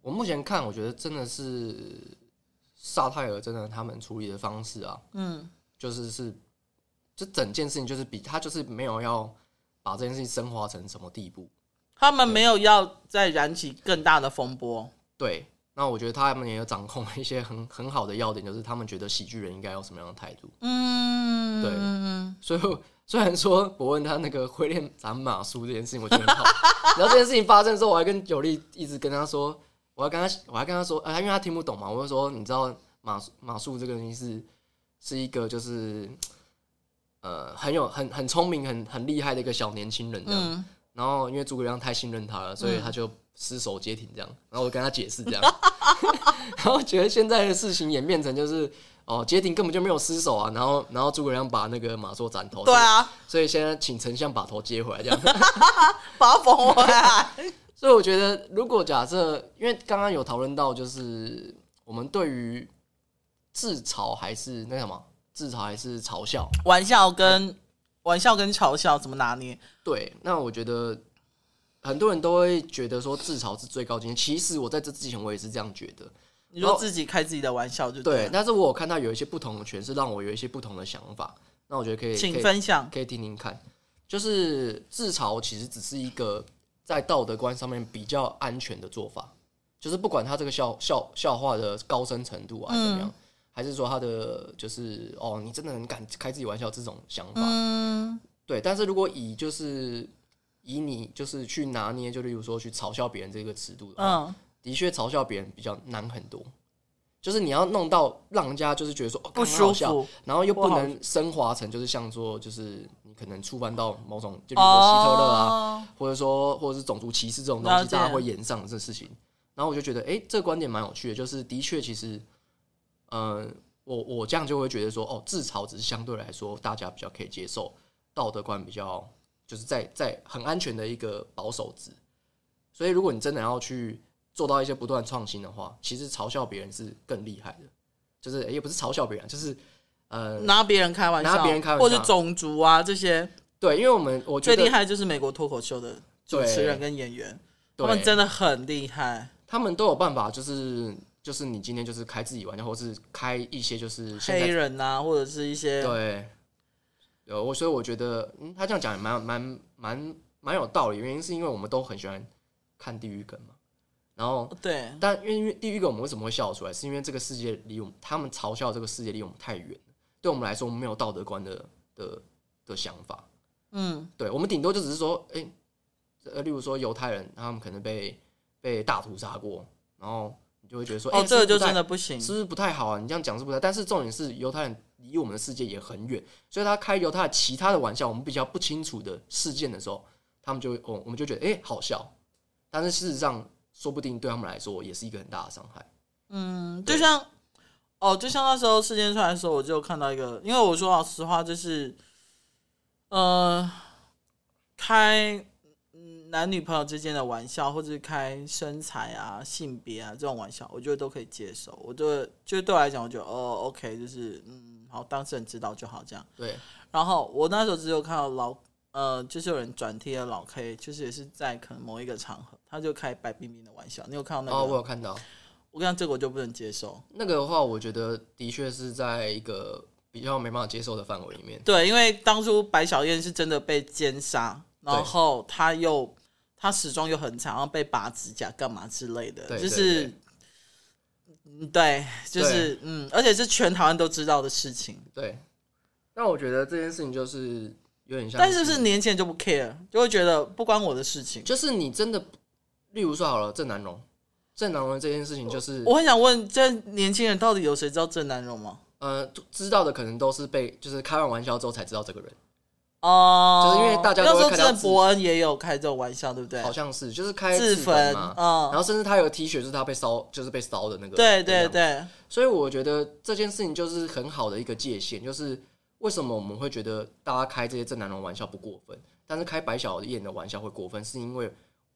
我目前看，我觉得真的是萨泰尔真的他们处理的方式啊，嗯，就是是，就整件事情就是比他就是没有要把这件事情升华成什么地步，他们没有要再燃起更大的风波。对，那我觉得他们也有掌控一些很很好的要点，就是他们觉得喜剧人应该有什么样的态度。嗯，对，所以。虽然说博恩他那个会练斩马术这件事情，我觉得很好。然后这件事情发生的时候，我还跟九力一直跟他说，我还跟他，我还跟他说，啊，因为他听不懂嘛，我就说，你知道马马术这个东西是是一个就是呃很有很很聪明很很厉害的一个小年轻人这样。嗯、然后因为诸葛亮太信任他了，所以他就失手接艇这样。然后我跟他解释这样，然后觉得现在的事情演变成就是。哦，接艇根本就没有失手啊，然后然后诸葛亮把那个马谡斩头，对啊，所以现在请丞相把头接回来，这样 把他缝回来。所以我觉得，如果假设，因为刚刚有讨论到，就是我们对于自嘲还是那什么自嘲还是嘲笑？玩笑跟玩笑跟嘲笑怎么拿捏？对，那我觉得很多人都会觉得说自嘲是最高境界。其实我在这之前我也是这样觉得。你说自己开自己的玩笑就对，对，但是我有看到有一些不同的诠释，让我有一些不同的想法。那我觉得可以，请分享，可以听听看。就是自嘲其实只是一个在道德观上面比较安全的做法，就是不管他这个笑笑笑话的高深程度啊怎么样，嗯、还是说他的就是哦，你真的很敢开自己玩笑这种想法，嗯，对。但是如果以就是以你就是去拿捏，就例如说去嘲笑别人这个尺度的话，嗯，的确嘲笑别人比较难很多。就是你要弄到让人家就是觉得说、哦、不舒服，然后又不能升华成就是像说就是你可能触犯到某种，就比如说希特勒啊，哦、或者说或者是种族歧视这种东西，大家会演上这事情。然后我就觉得，哎、欸，这个观点蛮有趣的，就是的确其实，嗯、呃，我我这样就会觉得说，哦，自嘲只是相对来说大家比较可以接受，道德观比较就是在在很安全的一个保守值。所以如果你真的要去。做到一些不断创新的话，其实嘲笑别人是更厉害的，就是也不是嘲笑别人，就是呃拿别人开玩笑，拿别人开玩笑，或者种族啊这些。对，因为我们我觉得最厉害就是美国脱口秀的主持人跟演员，他们真的很厉害，他们都有办法，就是就是你今天就是开自己玩笑，或是开一些就是黑人啊，或者是一些对，有我所以我觉得，嗯，他这样讲也蛮蛮蛮蛮有道理，原因是因为我们都很喜欢看地狱梗嘛。然后，对，但因为第一个我们为什么会笑出来，是因为这个世界离我们，他们嘲笑这个世界离我们太远，对我们来说，我们没有道德观的的的想法。嗯，对，我们顶多就只是说，哎，呃，例如说犹太人，他们可能被被大屠杀过，然后你就会觉得说，哦，这个就真的不行，是不是不太好啊？你这样讲是不太，但是重点是犹太人离我们的世界也很远，所以他开犹太其他的玩笑，我们比较不清楚的事件的时候，他们就会，哦，我们就觉得，哎，好笑，但是事实上。说不定对他们来说也是一个很大的伤害。嗯，就像哦，就像那时候事件出来的时候，我就看到一个，因为我说老实话，就是呃，开男女朋友之间的玩笑，或者是开身材啊、性别啊这种玩笑，我觉得都可以接受。我觉得就对我来讲，我觉得哦，OK，就是嗯，好，当事人知道就好，这样。对。然后我那时候只有看到老。呃，就是有人转贴了老 K，就是也是在可能某一个场合，他就开白冰冰的玩笑。你有看到那个？哦，我有看到。我跟你讲，这个我就不能接受。那个的话，我觉得的确是在一个比较没办法接受的范围里面。对，因为当初白小燕是真的被奸杀，然后他又他始终又很长，然后被拔指甲干嘛之类的，就是，对，就是嗯，而且是全台湾都知道的事情。对。那我觉得这件事情就是。有点像，但是不是年轻人就不 care，就会觉得不关我的事情。就是你真的，例如说好了，郑南榕，郑南榕这件事情，就是我，我很想问，这年轻人到底有谁知道郑南榕吗？呃，知道的可能都是被就是开完玩笑之后才知道这个人。哦，就是因为大家都会看到郑伯恩也有开这种玩笑，对不对？好像是，就是开自焚嘛，嗯，然后甚至他有 T 恤，就是他被烧，就是被烧的那个。对对对。所以我觉得这件事情就是很好的一个界限，就是。为什么我们会觉得大家开这些郑南榕玩笑不过分，但是开白小燕的玩笑会过分？是因为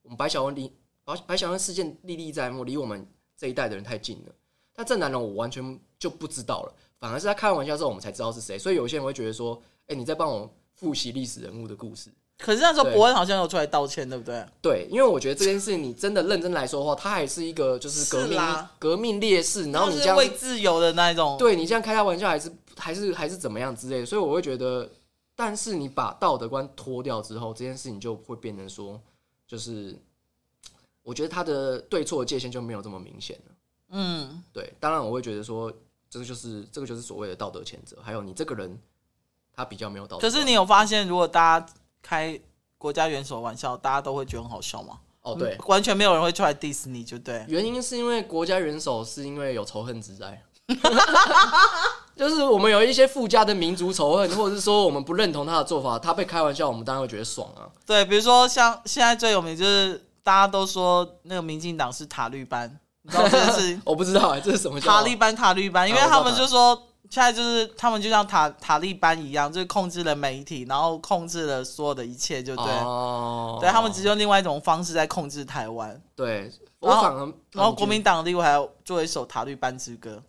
我们白小燕离白白小燕事件历历在目，离我们这一代的人太近了。但郑南榕我完全就不知道了，反而是他开玩笑之后，我们才知道是谁。所以有些人会觉得说：“哎、欸，你在帮我复习历史人物的故事。”可是那时候伯恩好像有出来道歉，对不对？对，因为我觉得这件事情你真的认真来说的话，他还是一个就是革命革命烈士，然后你这样为自由的那一种，对你这样开他玩笑还是。还是还是怎么样之类的，所以我会觉得，但是你把道德观脱掉之后，这件事情就会变成说，就是我觉得他的对错界限就没有这么明显了。嗯，对。当然，我会觉得说，这个就是这个就是所谓的道德谴责。还有你这个人，他比较没有道德。可是你有发现，如果大家开国家元首玩笑，大家都会觉得很好笑吗？哦，对，完全没有人会出来 diss 你就对。原因是因为国家元首是因为有仇恨之在。就是我们有一些附加的民族仇恨，或者是说我们不认同他的做法，他被开玩笑，我们当然会觉得爽啊。对，比如说像现在最有名就是大家都说那个民进党是塔绿班，你知道这件事？我不知道哎、欸，这是什么叫塔利班？塔绿班，因为他们就说现在就是他们就像塔塔利班一样，就是控制了媒体，然后控制了所有的一切，就对。哦。对，他们只用另外一种方式在控制台湾。对。然后，然后国民党另外还要做一首《塔利班之歌》。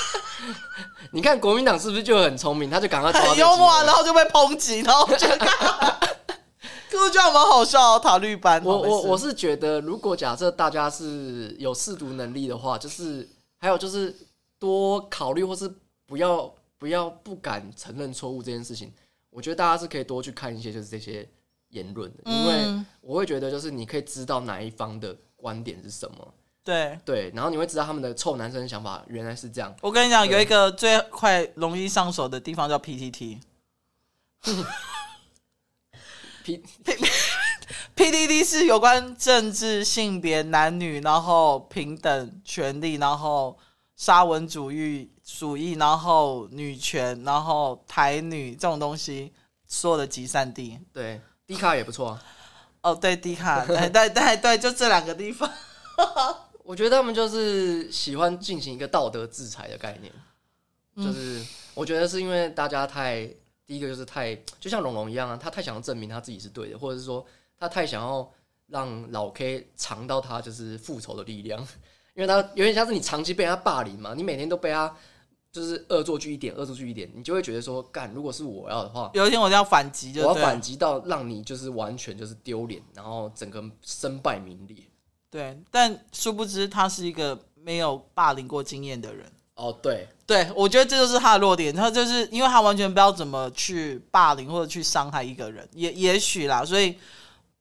你看国民党是不是就很聪明？他就赶快 很幽默，然后就被抨击，然后我觉得，可我觉得蛮好笑。塔绿班，我我我是觉得，如果假设大家是有试读能力的话，就是还有就是多考虑，或是不要不要不敢承认错误这件事情。我觉得大家是可以多去看一些就是这些言论的，因为我会觉得就是你可以知道哪一方的观点是什么。对对，然后你会知道他们的臭男生的想法原来是这样。我跟你讲，有一个最快容易上手的地方叫 PTT。P P PTT 是有关政治、性别、男女，然后平等、权利，然后沙文主义主义，然后女权，然后台女这种东西所有的集散地。对迪卡也不错啊。哦，对迪卡，对对对对，就这两个地方。我觉得他们就是喜欢进行一个道德制裁的概念，就是我觉得是因为大家太第一个就是太就像龙龙一样啊，他太想要证明他自己是对的，或者是说他太想要让老 K 尝到他就是复仇的力量，因为他有点像是你长期被他霸凌嘛，你每天都被他就是恶作剧一点恶作剧一点，你就会觉得说干，如果是我要的话，有一天我就要反击，就我要反击到让你就是完全就是丢脸，然后整个身败名裂。对，但殊不知他是一个没有霸凌过经验的人。哦，对，对，我觉得这就是他的弱点。他就是因为他完全不知道怎么去霸凌或者去伤害一个人，也也许啦，所以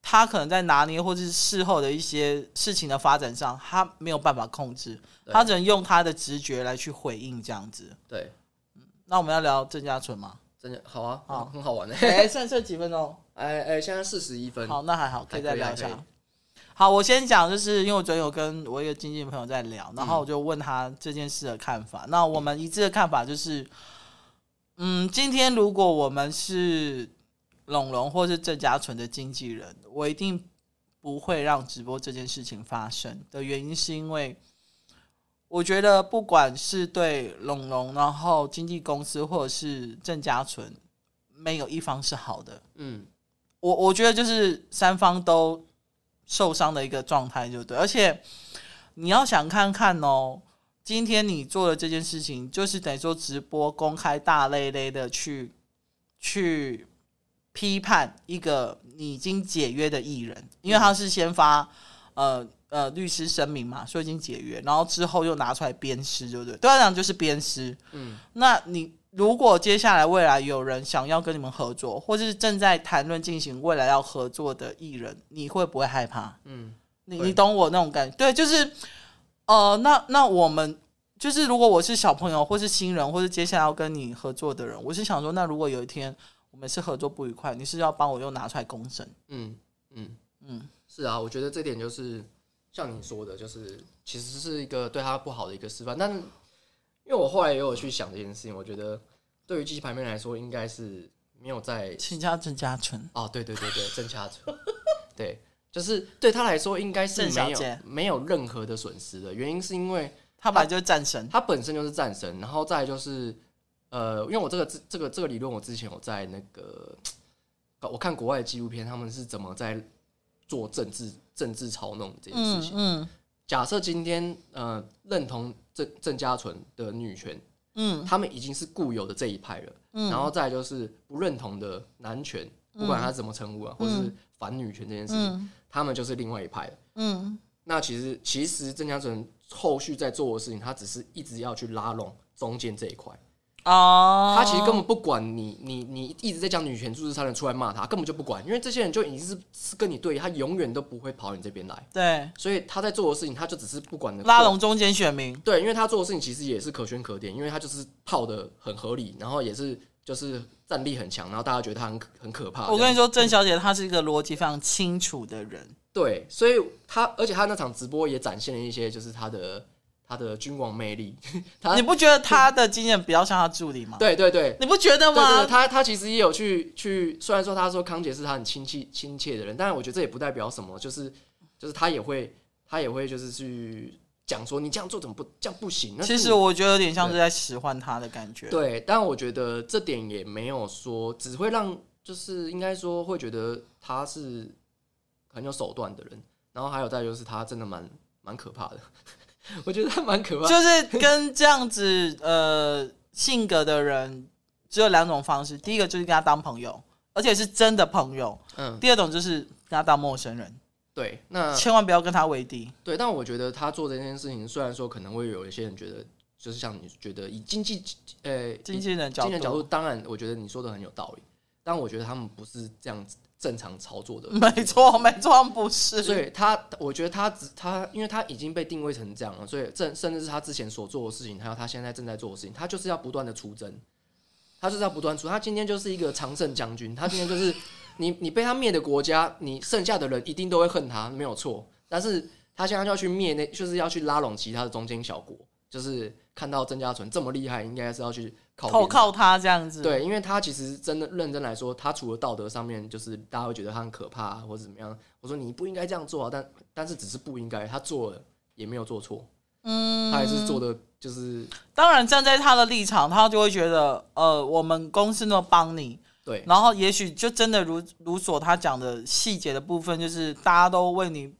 他可能在拿捏或者是事后的一些事情的发展上，他没有办法控制，他只能用他的直觉来去回应这样子。对，那我们要聊郑家纯吗？真的好啊，好，很好玩的。哎，剩剩几分钟？哎哎，现在四十一分。好，那还好，可以再聊一下。好，我先讲，就是因为我昨天有跟我一个经纪朋友在聊，然后我就问他这件事的看法。嗯、那我们一致的看法就是，嗯，今天如果我们是龙龙或是郑家纯的经纪人，我一定不会让直播这件事情发生的原因，是因为我觉得不管是对龙龙，然后经纪公司或者是郑家纯，没有一方是好的。嗯，我我觉得就是三方都。受伤的一个状态就对，而且你要想看看哦，今天你做的这件事情，就是等于说直播公开大咧咧的去去批判一个你已经解约的艺人，因为他是先发呃呃律师声明嘛，说已经解约，然后之后又拿出来鞭尸，对不对？对他讲就是鞭尸。嗯，那你。如果接下来未来有人想要跟你们合作，或者是正在谈论进行未来要合作的艺人，你会不会害怕？嗯，你你懂我那种感觉？对，就是，呃，那那我们就是，如果我是小朋友，或是新人，或是接下来要跟你合作的人，我是想说，那如果有一天我们是合作不愉快，你是要帮我又拿出来公审？嗯嗯嗯，是啊，我觉得这点就是像你说的，就是其实是一个对他不好的一个示范，但。因为我后来也有去想这件事情，我觉得对于机器排面来说，应该是没有在请教郑家纯哦，对对对对，郑家纯，对，就是对他来说应该是没有没有任何的损失的，原因是因为他本来就是战神，他本身就是战神，然后再就是呃，因为我这个这个这个理论，我之前有在那个我看国外的纪录片，他们是怎么在做政治政治操弄这件事情，嗯，嗯假设今天呃认同。郑郑家纯的女权，嗯，他们已经是固有的这一派了，嗯，然后再就是不认同的男权，不管他怎么称呼啊，嗯、或是反女权这件事情，嗯、他们就是另外一派了，嗯，那其实其实郑家纯后续在做的事情，他只是一直要去拉拢中间这一块。哦，他其实根本不管你，你你一直在讲女权主义，他能出来骂他，根本就不管，因为这些人就已经是是跟你对，他永远都不会跑你这边来。对，所以他在做的事情，他就只是不管的拉拢中间选民。对，因为他做的事情其实也是可圈可点，因为他就是套的很合理，然后也是就是战力很强，然后大家觉得他很很可怕。我跟你说，郑小姐她是一个逻辑非常清楚的人。对，所以他而且他那场直播也展现了一些，就是他的。他的君王魅力，他你不觉得他的经验比较像他助理吗？对对对，你不觉得吗？对对，他他其实也有去去，虽然说他说康姐是他很亲切亲切的人，但是我觉得这也不代表什么，就是就是他也会他也会就是去讲说你这样做怎么不这样不行？其实我觉得有点像是在使唤他的感觉。对，但我觉得这点也没有说只会让就是应该说会觉得他是很有手段的人，然后还有再就是他真的蛮蛮可怕的。我觉得他蛮可怕，就是跟这样子呃性格的人只有两种方式，第一个就是跟他当朋友，而且是真的朋友。嗯，第二种就是跟他当陌生人。对，那千万不要跟他为敌。对，但我觉得他做这件事情，虽然说可能会有一些人觉得，就是像你觉得以经济呃经纪人角度，角度，当然我觉得你说的很有道理，但我觉得他们不是这样子正常操作的。没错，没错，不是。所以他，我觉得他只他，因为他已经被定位成这样了，所以这甚至是他之前所做的事情，还有他现在正在做的事情，他就是要不断的出征，他就是要不断出。他今天就是一个常胜将军，他今天就是。你你被他灭的国家，你剩下的人一定都会恨他，没有错。但是他现在就要去灭那，就是要去拉拢其他的中间小国，就是看到曾家纯这么厉害，应该是要去靠投靠他这样子。对，因为他其实真的认真来说，他除了道德上面，就是大家会觉得他很可怕或者怎么样。我说你不应该这样做啊，但但是只是不应该，他做了也没有做错，嗯，他还是做的就是。当然站在他的立场，他就会觉得，呃，我们公司那么帮你。对，然后也许就真的如如所他讲的细节的部分，就是大家都为你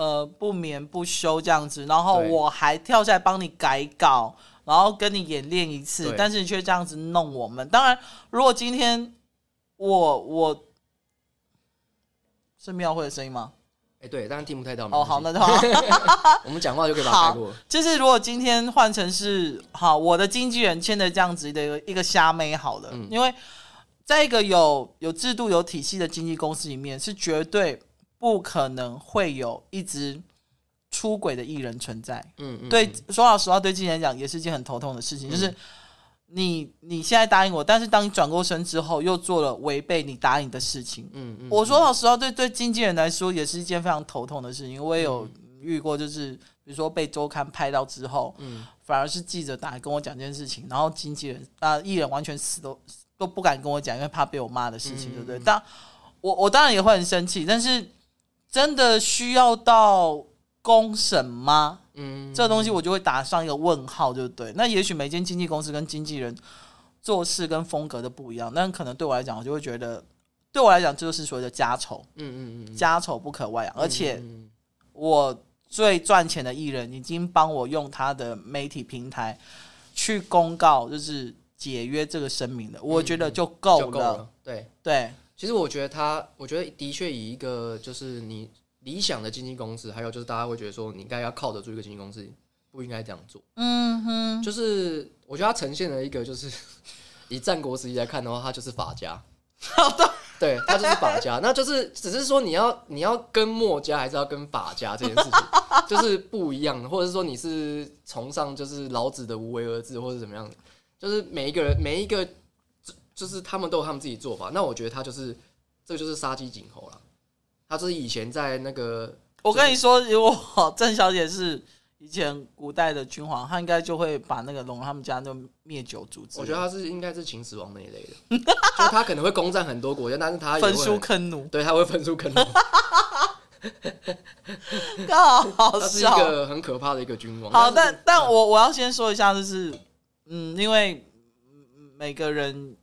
呃不眠不休这样子，然后我还跳下来帮你改稿，然后跟你演练一次，但是你却这样子弄我们。当然，如果今天我我是庙会的声音吗？哎，对，当然听不太到。哦，好，那就好。我们讲话就可以把它盖过。就是如果今天换成是好，我的经纪人签的这样子的一个一个虾妹好了，嗯、因为。在一个有有制度、有体系的经纪公司里面，是绝对不可能会有一直出轨的艺人存在。嗯，嗯，对，说老实话，对经纪人来讲也是一件很头痛的事情。嗯、就是你你现在答应我，但是当你转过身之后，又做了违背你答应的事情。嗯嗯，我说老实话，对对经纪人来说也是一件非常头痛的事情。我也有遇过，就是比如说被周刊拍到之后，嗯，反而是记者打来跟我讲这件事情，然后经纪人啊艺人完全死都。都不敢跟我讲，因为怕被我骂的事情，对不对？嗯、但我我当然也会很生气，但是真的需要到公审吗？嗯，这个东西我就会打上一个问号，对不对？那也许每间经纪公司跟经纪人做事跟风格都不一样，但可能对我来讲，我就会觉得，对我来讲，这就是所谓的家丑。嗯嗯嗯，家丑不可外扬。而且我最赚钱的艺人已经帮我用他的媒体平台去公告，就是。解约这个声明的，我觉得就够了。嗯、够了对对，其实我觉得他，我觉得的确以一个就是你理想的经纪公司，还有就是大家会觉得说你应该要靠得住一个经纪公司，不应该这样做。嗯哼，就是我觉得他呈现了一个就是 以战国时期来看的话，他就是法家。好的，对，他就是法家，那就是只是说你要你要跟墨家还是要跟法家这件事情 就是不一样的，或者是说你是崇尚就是老子的无为而治，或者怎么样的。就是每一个人，每一个，就是他们都有他们自己做法。那我觉得他就是，这个就是杀鸡儆猴了。他就是以前在那个，我跟你说，如果郑小姐是以前古代的君皇，他应该就会把那个龙他们家那灭九族。我觉得他是应该是秦始皇那一类的，就他可能会攻占很多国家，但是他焚书坑儒，对，他会焚书坑儒。刚 好好笑，他是一个很可怕的一个君王。好，但但我我要先说一下，就是。嗯，因为每个人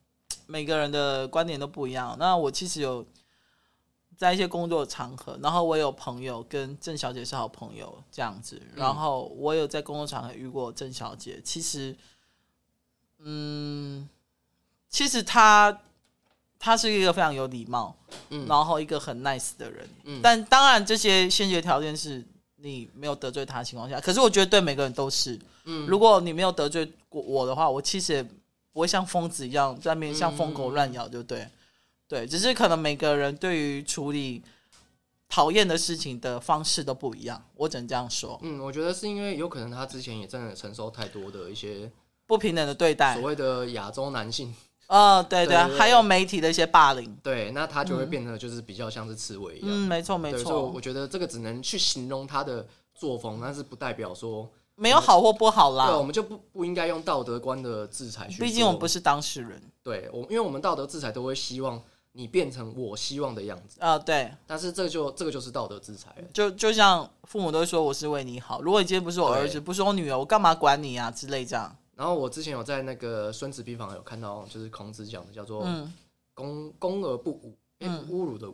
每个人的观点都不一样。那我其实有在一些工作场合，然后我有朋友跟郑小姐是好朋友这样子，然后我有在工作场合遇过郑小姐。其实，嗯，其实她她是一个非常有礼貌，嗯，然后一个很 nice 的人，嗯，但当然这些先决条件是你没有得罪她的情况下。可是我觉得对每个人都是。嗯，如果你没有得罪过我的话，我其实也不会像疯子一样在那边像疯狗乱咬，对不对？对，只是可能每个人对于处理讨厌的事情的方式都不一样，我只能这样说。嗯，我觉得是因为有可能他之前也真的承受太多的一些不平等的对待，所谓的亚洲男性。呃，对对，还有媒体的一些霸凌，对，那他就会变得就是比较像是刺猬一样。嗯，没错没错。所以我觉得这个只能去形容他的作风，但是不代表说。没有好或不好啦，对，我们就不不应该用道德观的制裁去。毕竟我们不是当事人。对，我因为我们道德制裁都会希望你变成我希望的样子啊，对。但是这个就这个就是道德制裁了。就就像父母都会说我是为你好，如果你今天不是我儿子，不是我女儿，我干嘛管你啊之类这样。然后我之前有在那个《孙子兵法》有看到，就是孔子讲的叫做“嗯，攻攻而不侮”，侮辱的侮。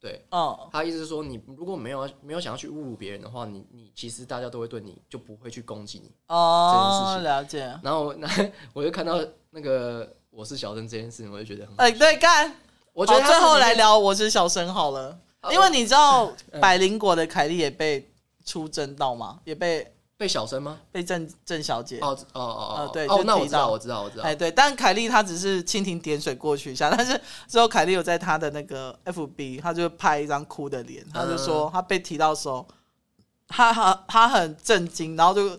对，哦，他意思是说，你如果没有没有想要去侮辱别人的话，你你其实大家都会对你就不会去攻击你哦，这件事情了解。然后那 我就看到那个我是小生这件事情，我就觉得很哎、欸，对，干，我觉得好最后来聊我是小生好了，因为你知道百灵果的凯莉也被出征到吗？也被。被小生吗？被郑郑小姐哦哦哦哦，对哦，那我知道，我知道，我知道。哎，对，但凯莉她只是蜻蜓点水过去一下，但是之后凯莉有在她的那个 FB，她就拍一张哭的脸，她就说她被提到的时候，她很她很震惊，然后就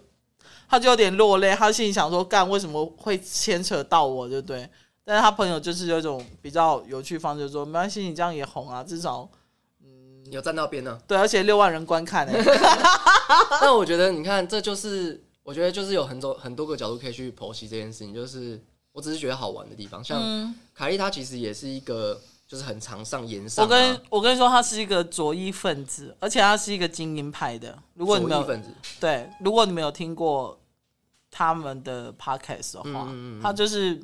她就有点落泪，她心里想说，干为什么会牵扯到我，对不对？但是她朋友就是有一种比较有趣方式，就是说没关系，你这样也红啊，至少。有站到边呢？对，而且六万人观看呢。但我觉得，你看，这就是我觉得就是有很多很多个角度可以去剖析这件事情。就是我只是觉得好玩的地方，像凯莉，她其实也是一个就是很常上演上、啊。我跟我跟你说，他是一个左翼分子，而且他是一个精英派的。如果你没有分子对，如果你没有听过他们的 podcast 的话，嗯嗯嗯他就是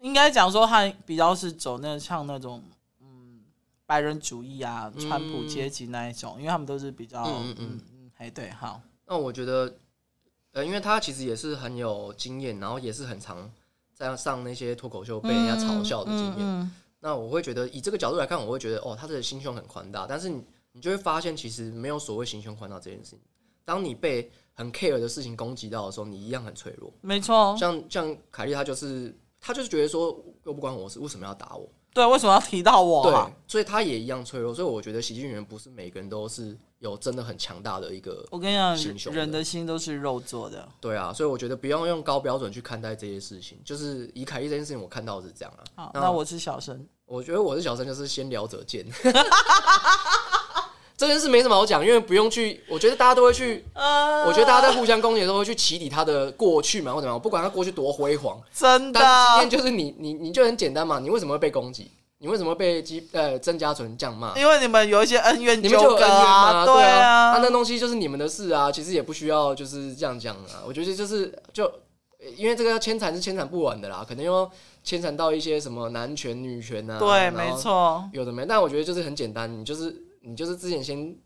应该讲说他比较是走那像那种。白人主义啊，川普阶级那一种，嗯、因为他们都是比较嗯嗯嗯，哎对，好。那我觉得，呃，因为他其实也是很有经验，然后也是很常在上那些脱口秀被人家嘲笑的经验。那我会觉得，以这个角度来看，我会觉得，哦，他的心胸很宽大。但是你你就会发现，其实没有所谓心胸宽大这件事情。当你被很 care 的事情攻击到的时候，你一样很脆弱。没错。像像凯莉，她就是她就是觉得说，又不关我事，为什么要打我？对，为什么要提到我？对，所以他也一样脆弱。所以我觉得喜剧演员不是每个人都是有真的很强大的一个。我跟你讲，人的心都是肉做的。对啊，所以我觉得不要用高标准去看待这些事情。就是以凯莉这件事情，我看到的是这样啊。好，那我是小生。我觉得我是小生，就是先聊者见。这件事没什么好讲，因为不用去。我觉得大家都会去。呃，我觉得大家在互相攻击的时候会去起底他的过去嘛，或怎么样。不管他过去多辉煌，真的。但今天就是你，你，你就很简单嘛。你为什么会被攻击？你为什么会被基呃曾家纯这样骂？因为你们有一些恩怨，你们就有恩怨嘛。对啊，那、啊、那东西就是你们的事啊，其实也不需要就是这样讲啊。我觉得就是就因为这个要牵缠是牵缠不完的啦，可能又牵缠到一些什么男权女权啊。对，没错，有的没。但我觉得就是很简单，你就是你就是之前先。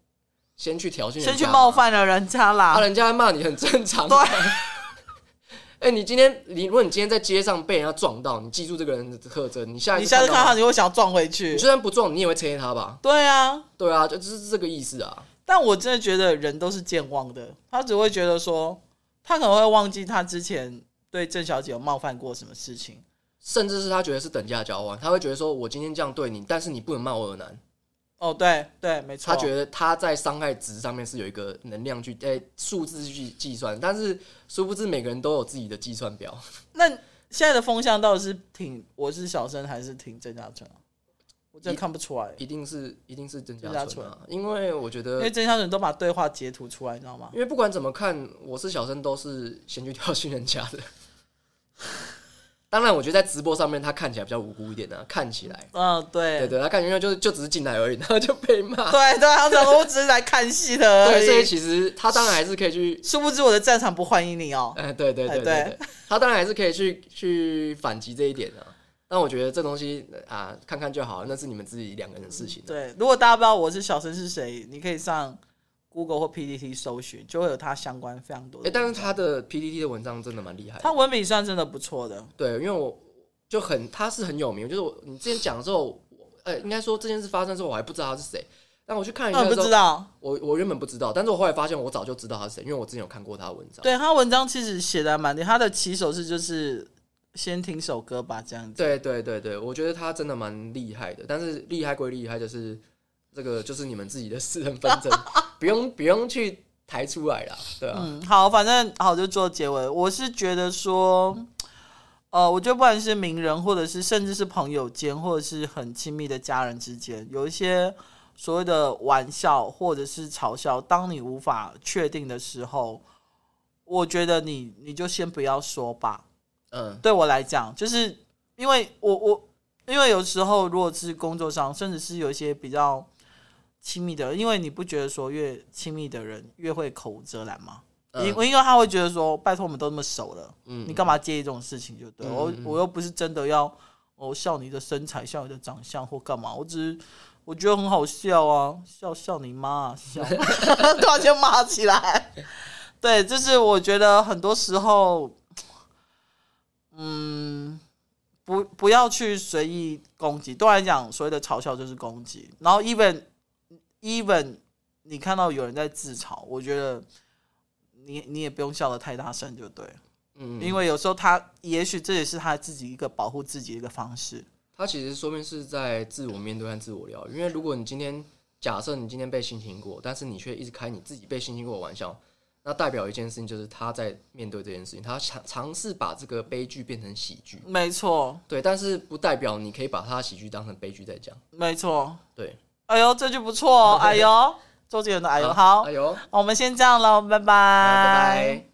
先去挑衅，先去冒犯了人家啦，啊，人家骂你很正常。对，哎，你今天你如果你今天在街上被人家撞到，你记住这个人的特征，你下你下次看到你会想要撞回去。你虽然不撞，你也会切他吧？对啊，对啊，就是这个意思啊。但我真的觉得人都是健忘的，他只会觉得说，他可能会忘记他之前对郑小姐有冒犯过什么事情，甚至是他觉得是等价交换，他会觉得说我今天这样对你，但是你不能骂我有男。哦，对对，没错。他觉得他在伤害值上面是有一个能量去诶数字去计算，但是殊不知每个人都有自己的计算表。那现在的风向到底是挺我是小生还是挺郑家纯啊？我真的看不出来。一定是一定是郑家纯啊，因为我觉得，因为郑家纯都把对话截图出来，你知道吗？因为不管怎么看，我是小生都是先去挑衅人家的。当然，我觉得在直播上面他看起来比较无辜一点啊，看起来，嗯，对，对对，他看起来就就只是进来而已，然后就被骂，对对，他怎么我只是来看戏的，对，所以其实他当然还是可以去，殊不知我的战场不欢迎你哦，哎，对对对对。对，他当然还是可以去去反击这一点啊，但我觉得这东西啊，看看就好，那是你们自己两个人的事情。对，如果大家不知道我是小生是谁，你可以上。Google 或 PTT 搜寻就会有它相关非常多的。哎、欸，但是他的 PTT 的文章真的蛮厉害的，他文笔算真的不错的。对，因为我就很他是很有名，就是我你之前讲的时候，呃、欸，应该说这件事发生之后，我还不知道他是谁。但我去看一下，不知道。我我原本不知道，但是我后来发现我早就知道他是谁，因为我之前有看过他的文章。对，他文章其实写的蛮厉害，他的起手是就是先听首歌吧，这样子。对对对对，我觉得他真的蛮厉害的，但是厉害归厉害，就是这个就是你们自己的私人纷争。不用不用去抬出来了，对啊。嗯，好，反正好就做结尾。我是觉得说，呃，我觉得不管是名人，或者是甚至是朋友间，或者是很亲密的家人之间，有一些所谓的玩笑或者是嘲笑，当你无法确定的时候，我觉得你你就先不要说吧。嗯，对我来讲，就是因为我我因为有时候如果是工作上，甚至是有一些比较。亲密的人，因为你不觉得说越亲密的人越会口无遮拦吗？因、嗯、因为他会觉得说，拜托我们都那么熟了，嗯、你干嘛介意这种事情？就对、嗯、我，我又不是真的要哦笑你的身材、笑你的长相或干嘛，我只是我觉得很好笑啊，笑笑你妈啊，笑，突然间骂起来。对，就是我觉得很多时候，嗯，不不要去随意攻击。对我来讲，所谓的嘲笑就是攻击。然后，even even 你看到有人在自嘲，我觉得你你也不用笑得太大声，就对。嗯，因为有时候他也许这也是他自己一个保护自己的一个方式。他其实说明是在自我面对和自我疗愈。因为如果你今天假设你今天被性侵过，但是你却一直开你自己被性侵过的玩笑。那代表一件事情，就是他在面对这件事情，他尝尝试把这个悲剧变成喜剧。没错，对，但是不代表你可以把他喜剧当成悲剧在讲。没错，对。哎呦，这句不错哦！哎呦，周杰伦的哎呦，好，哎呦，我们先这样喽，拜拜，拜拜。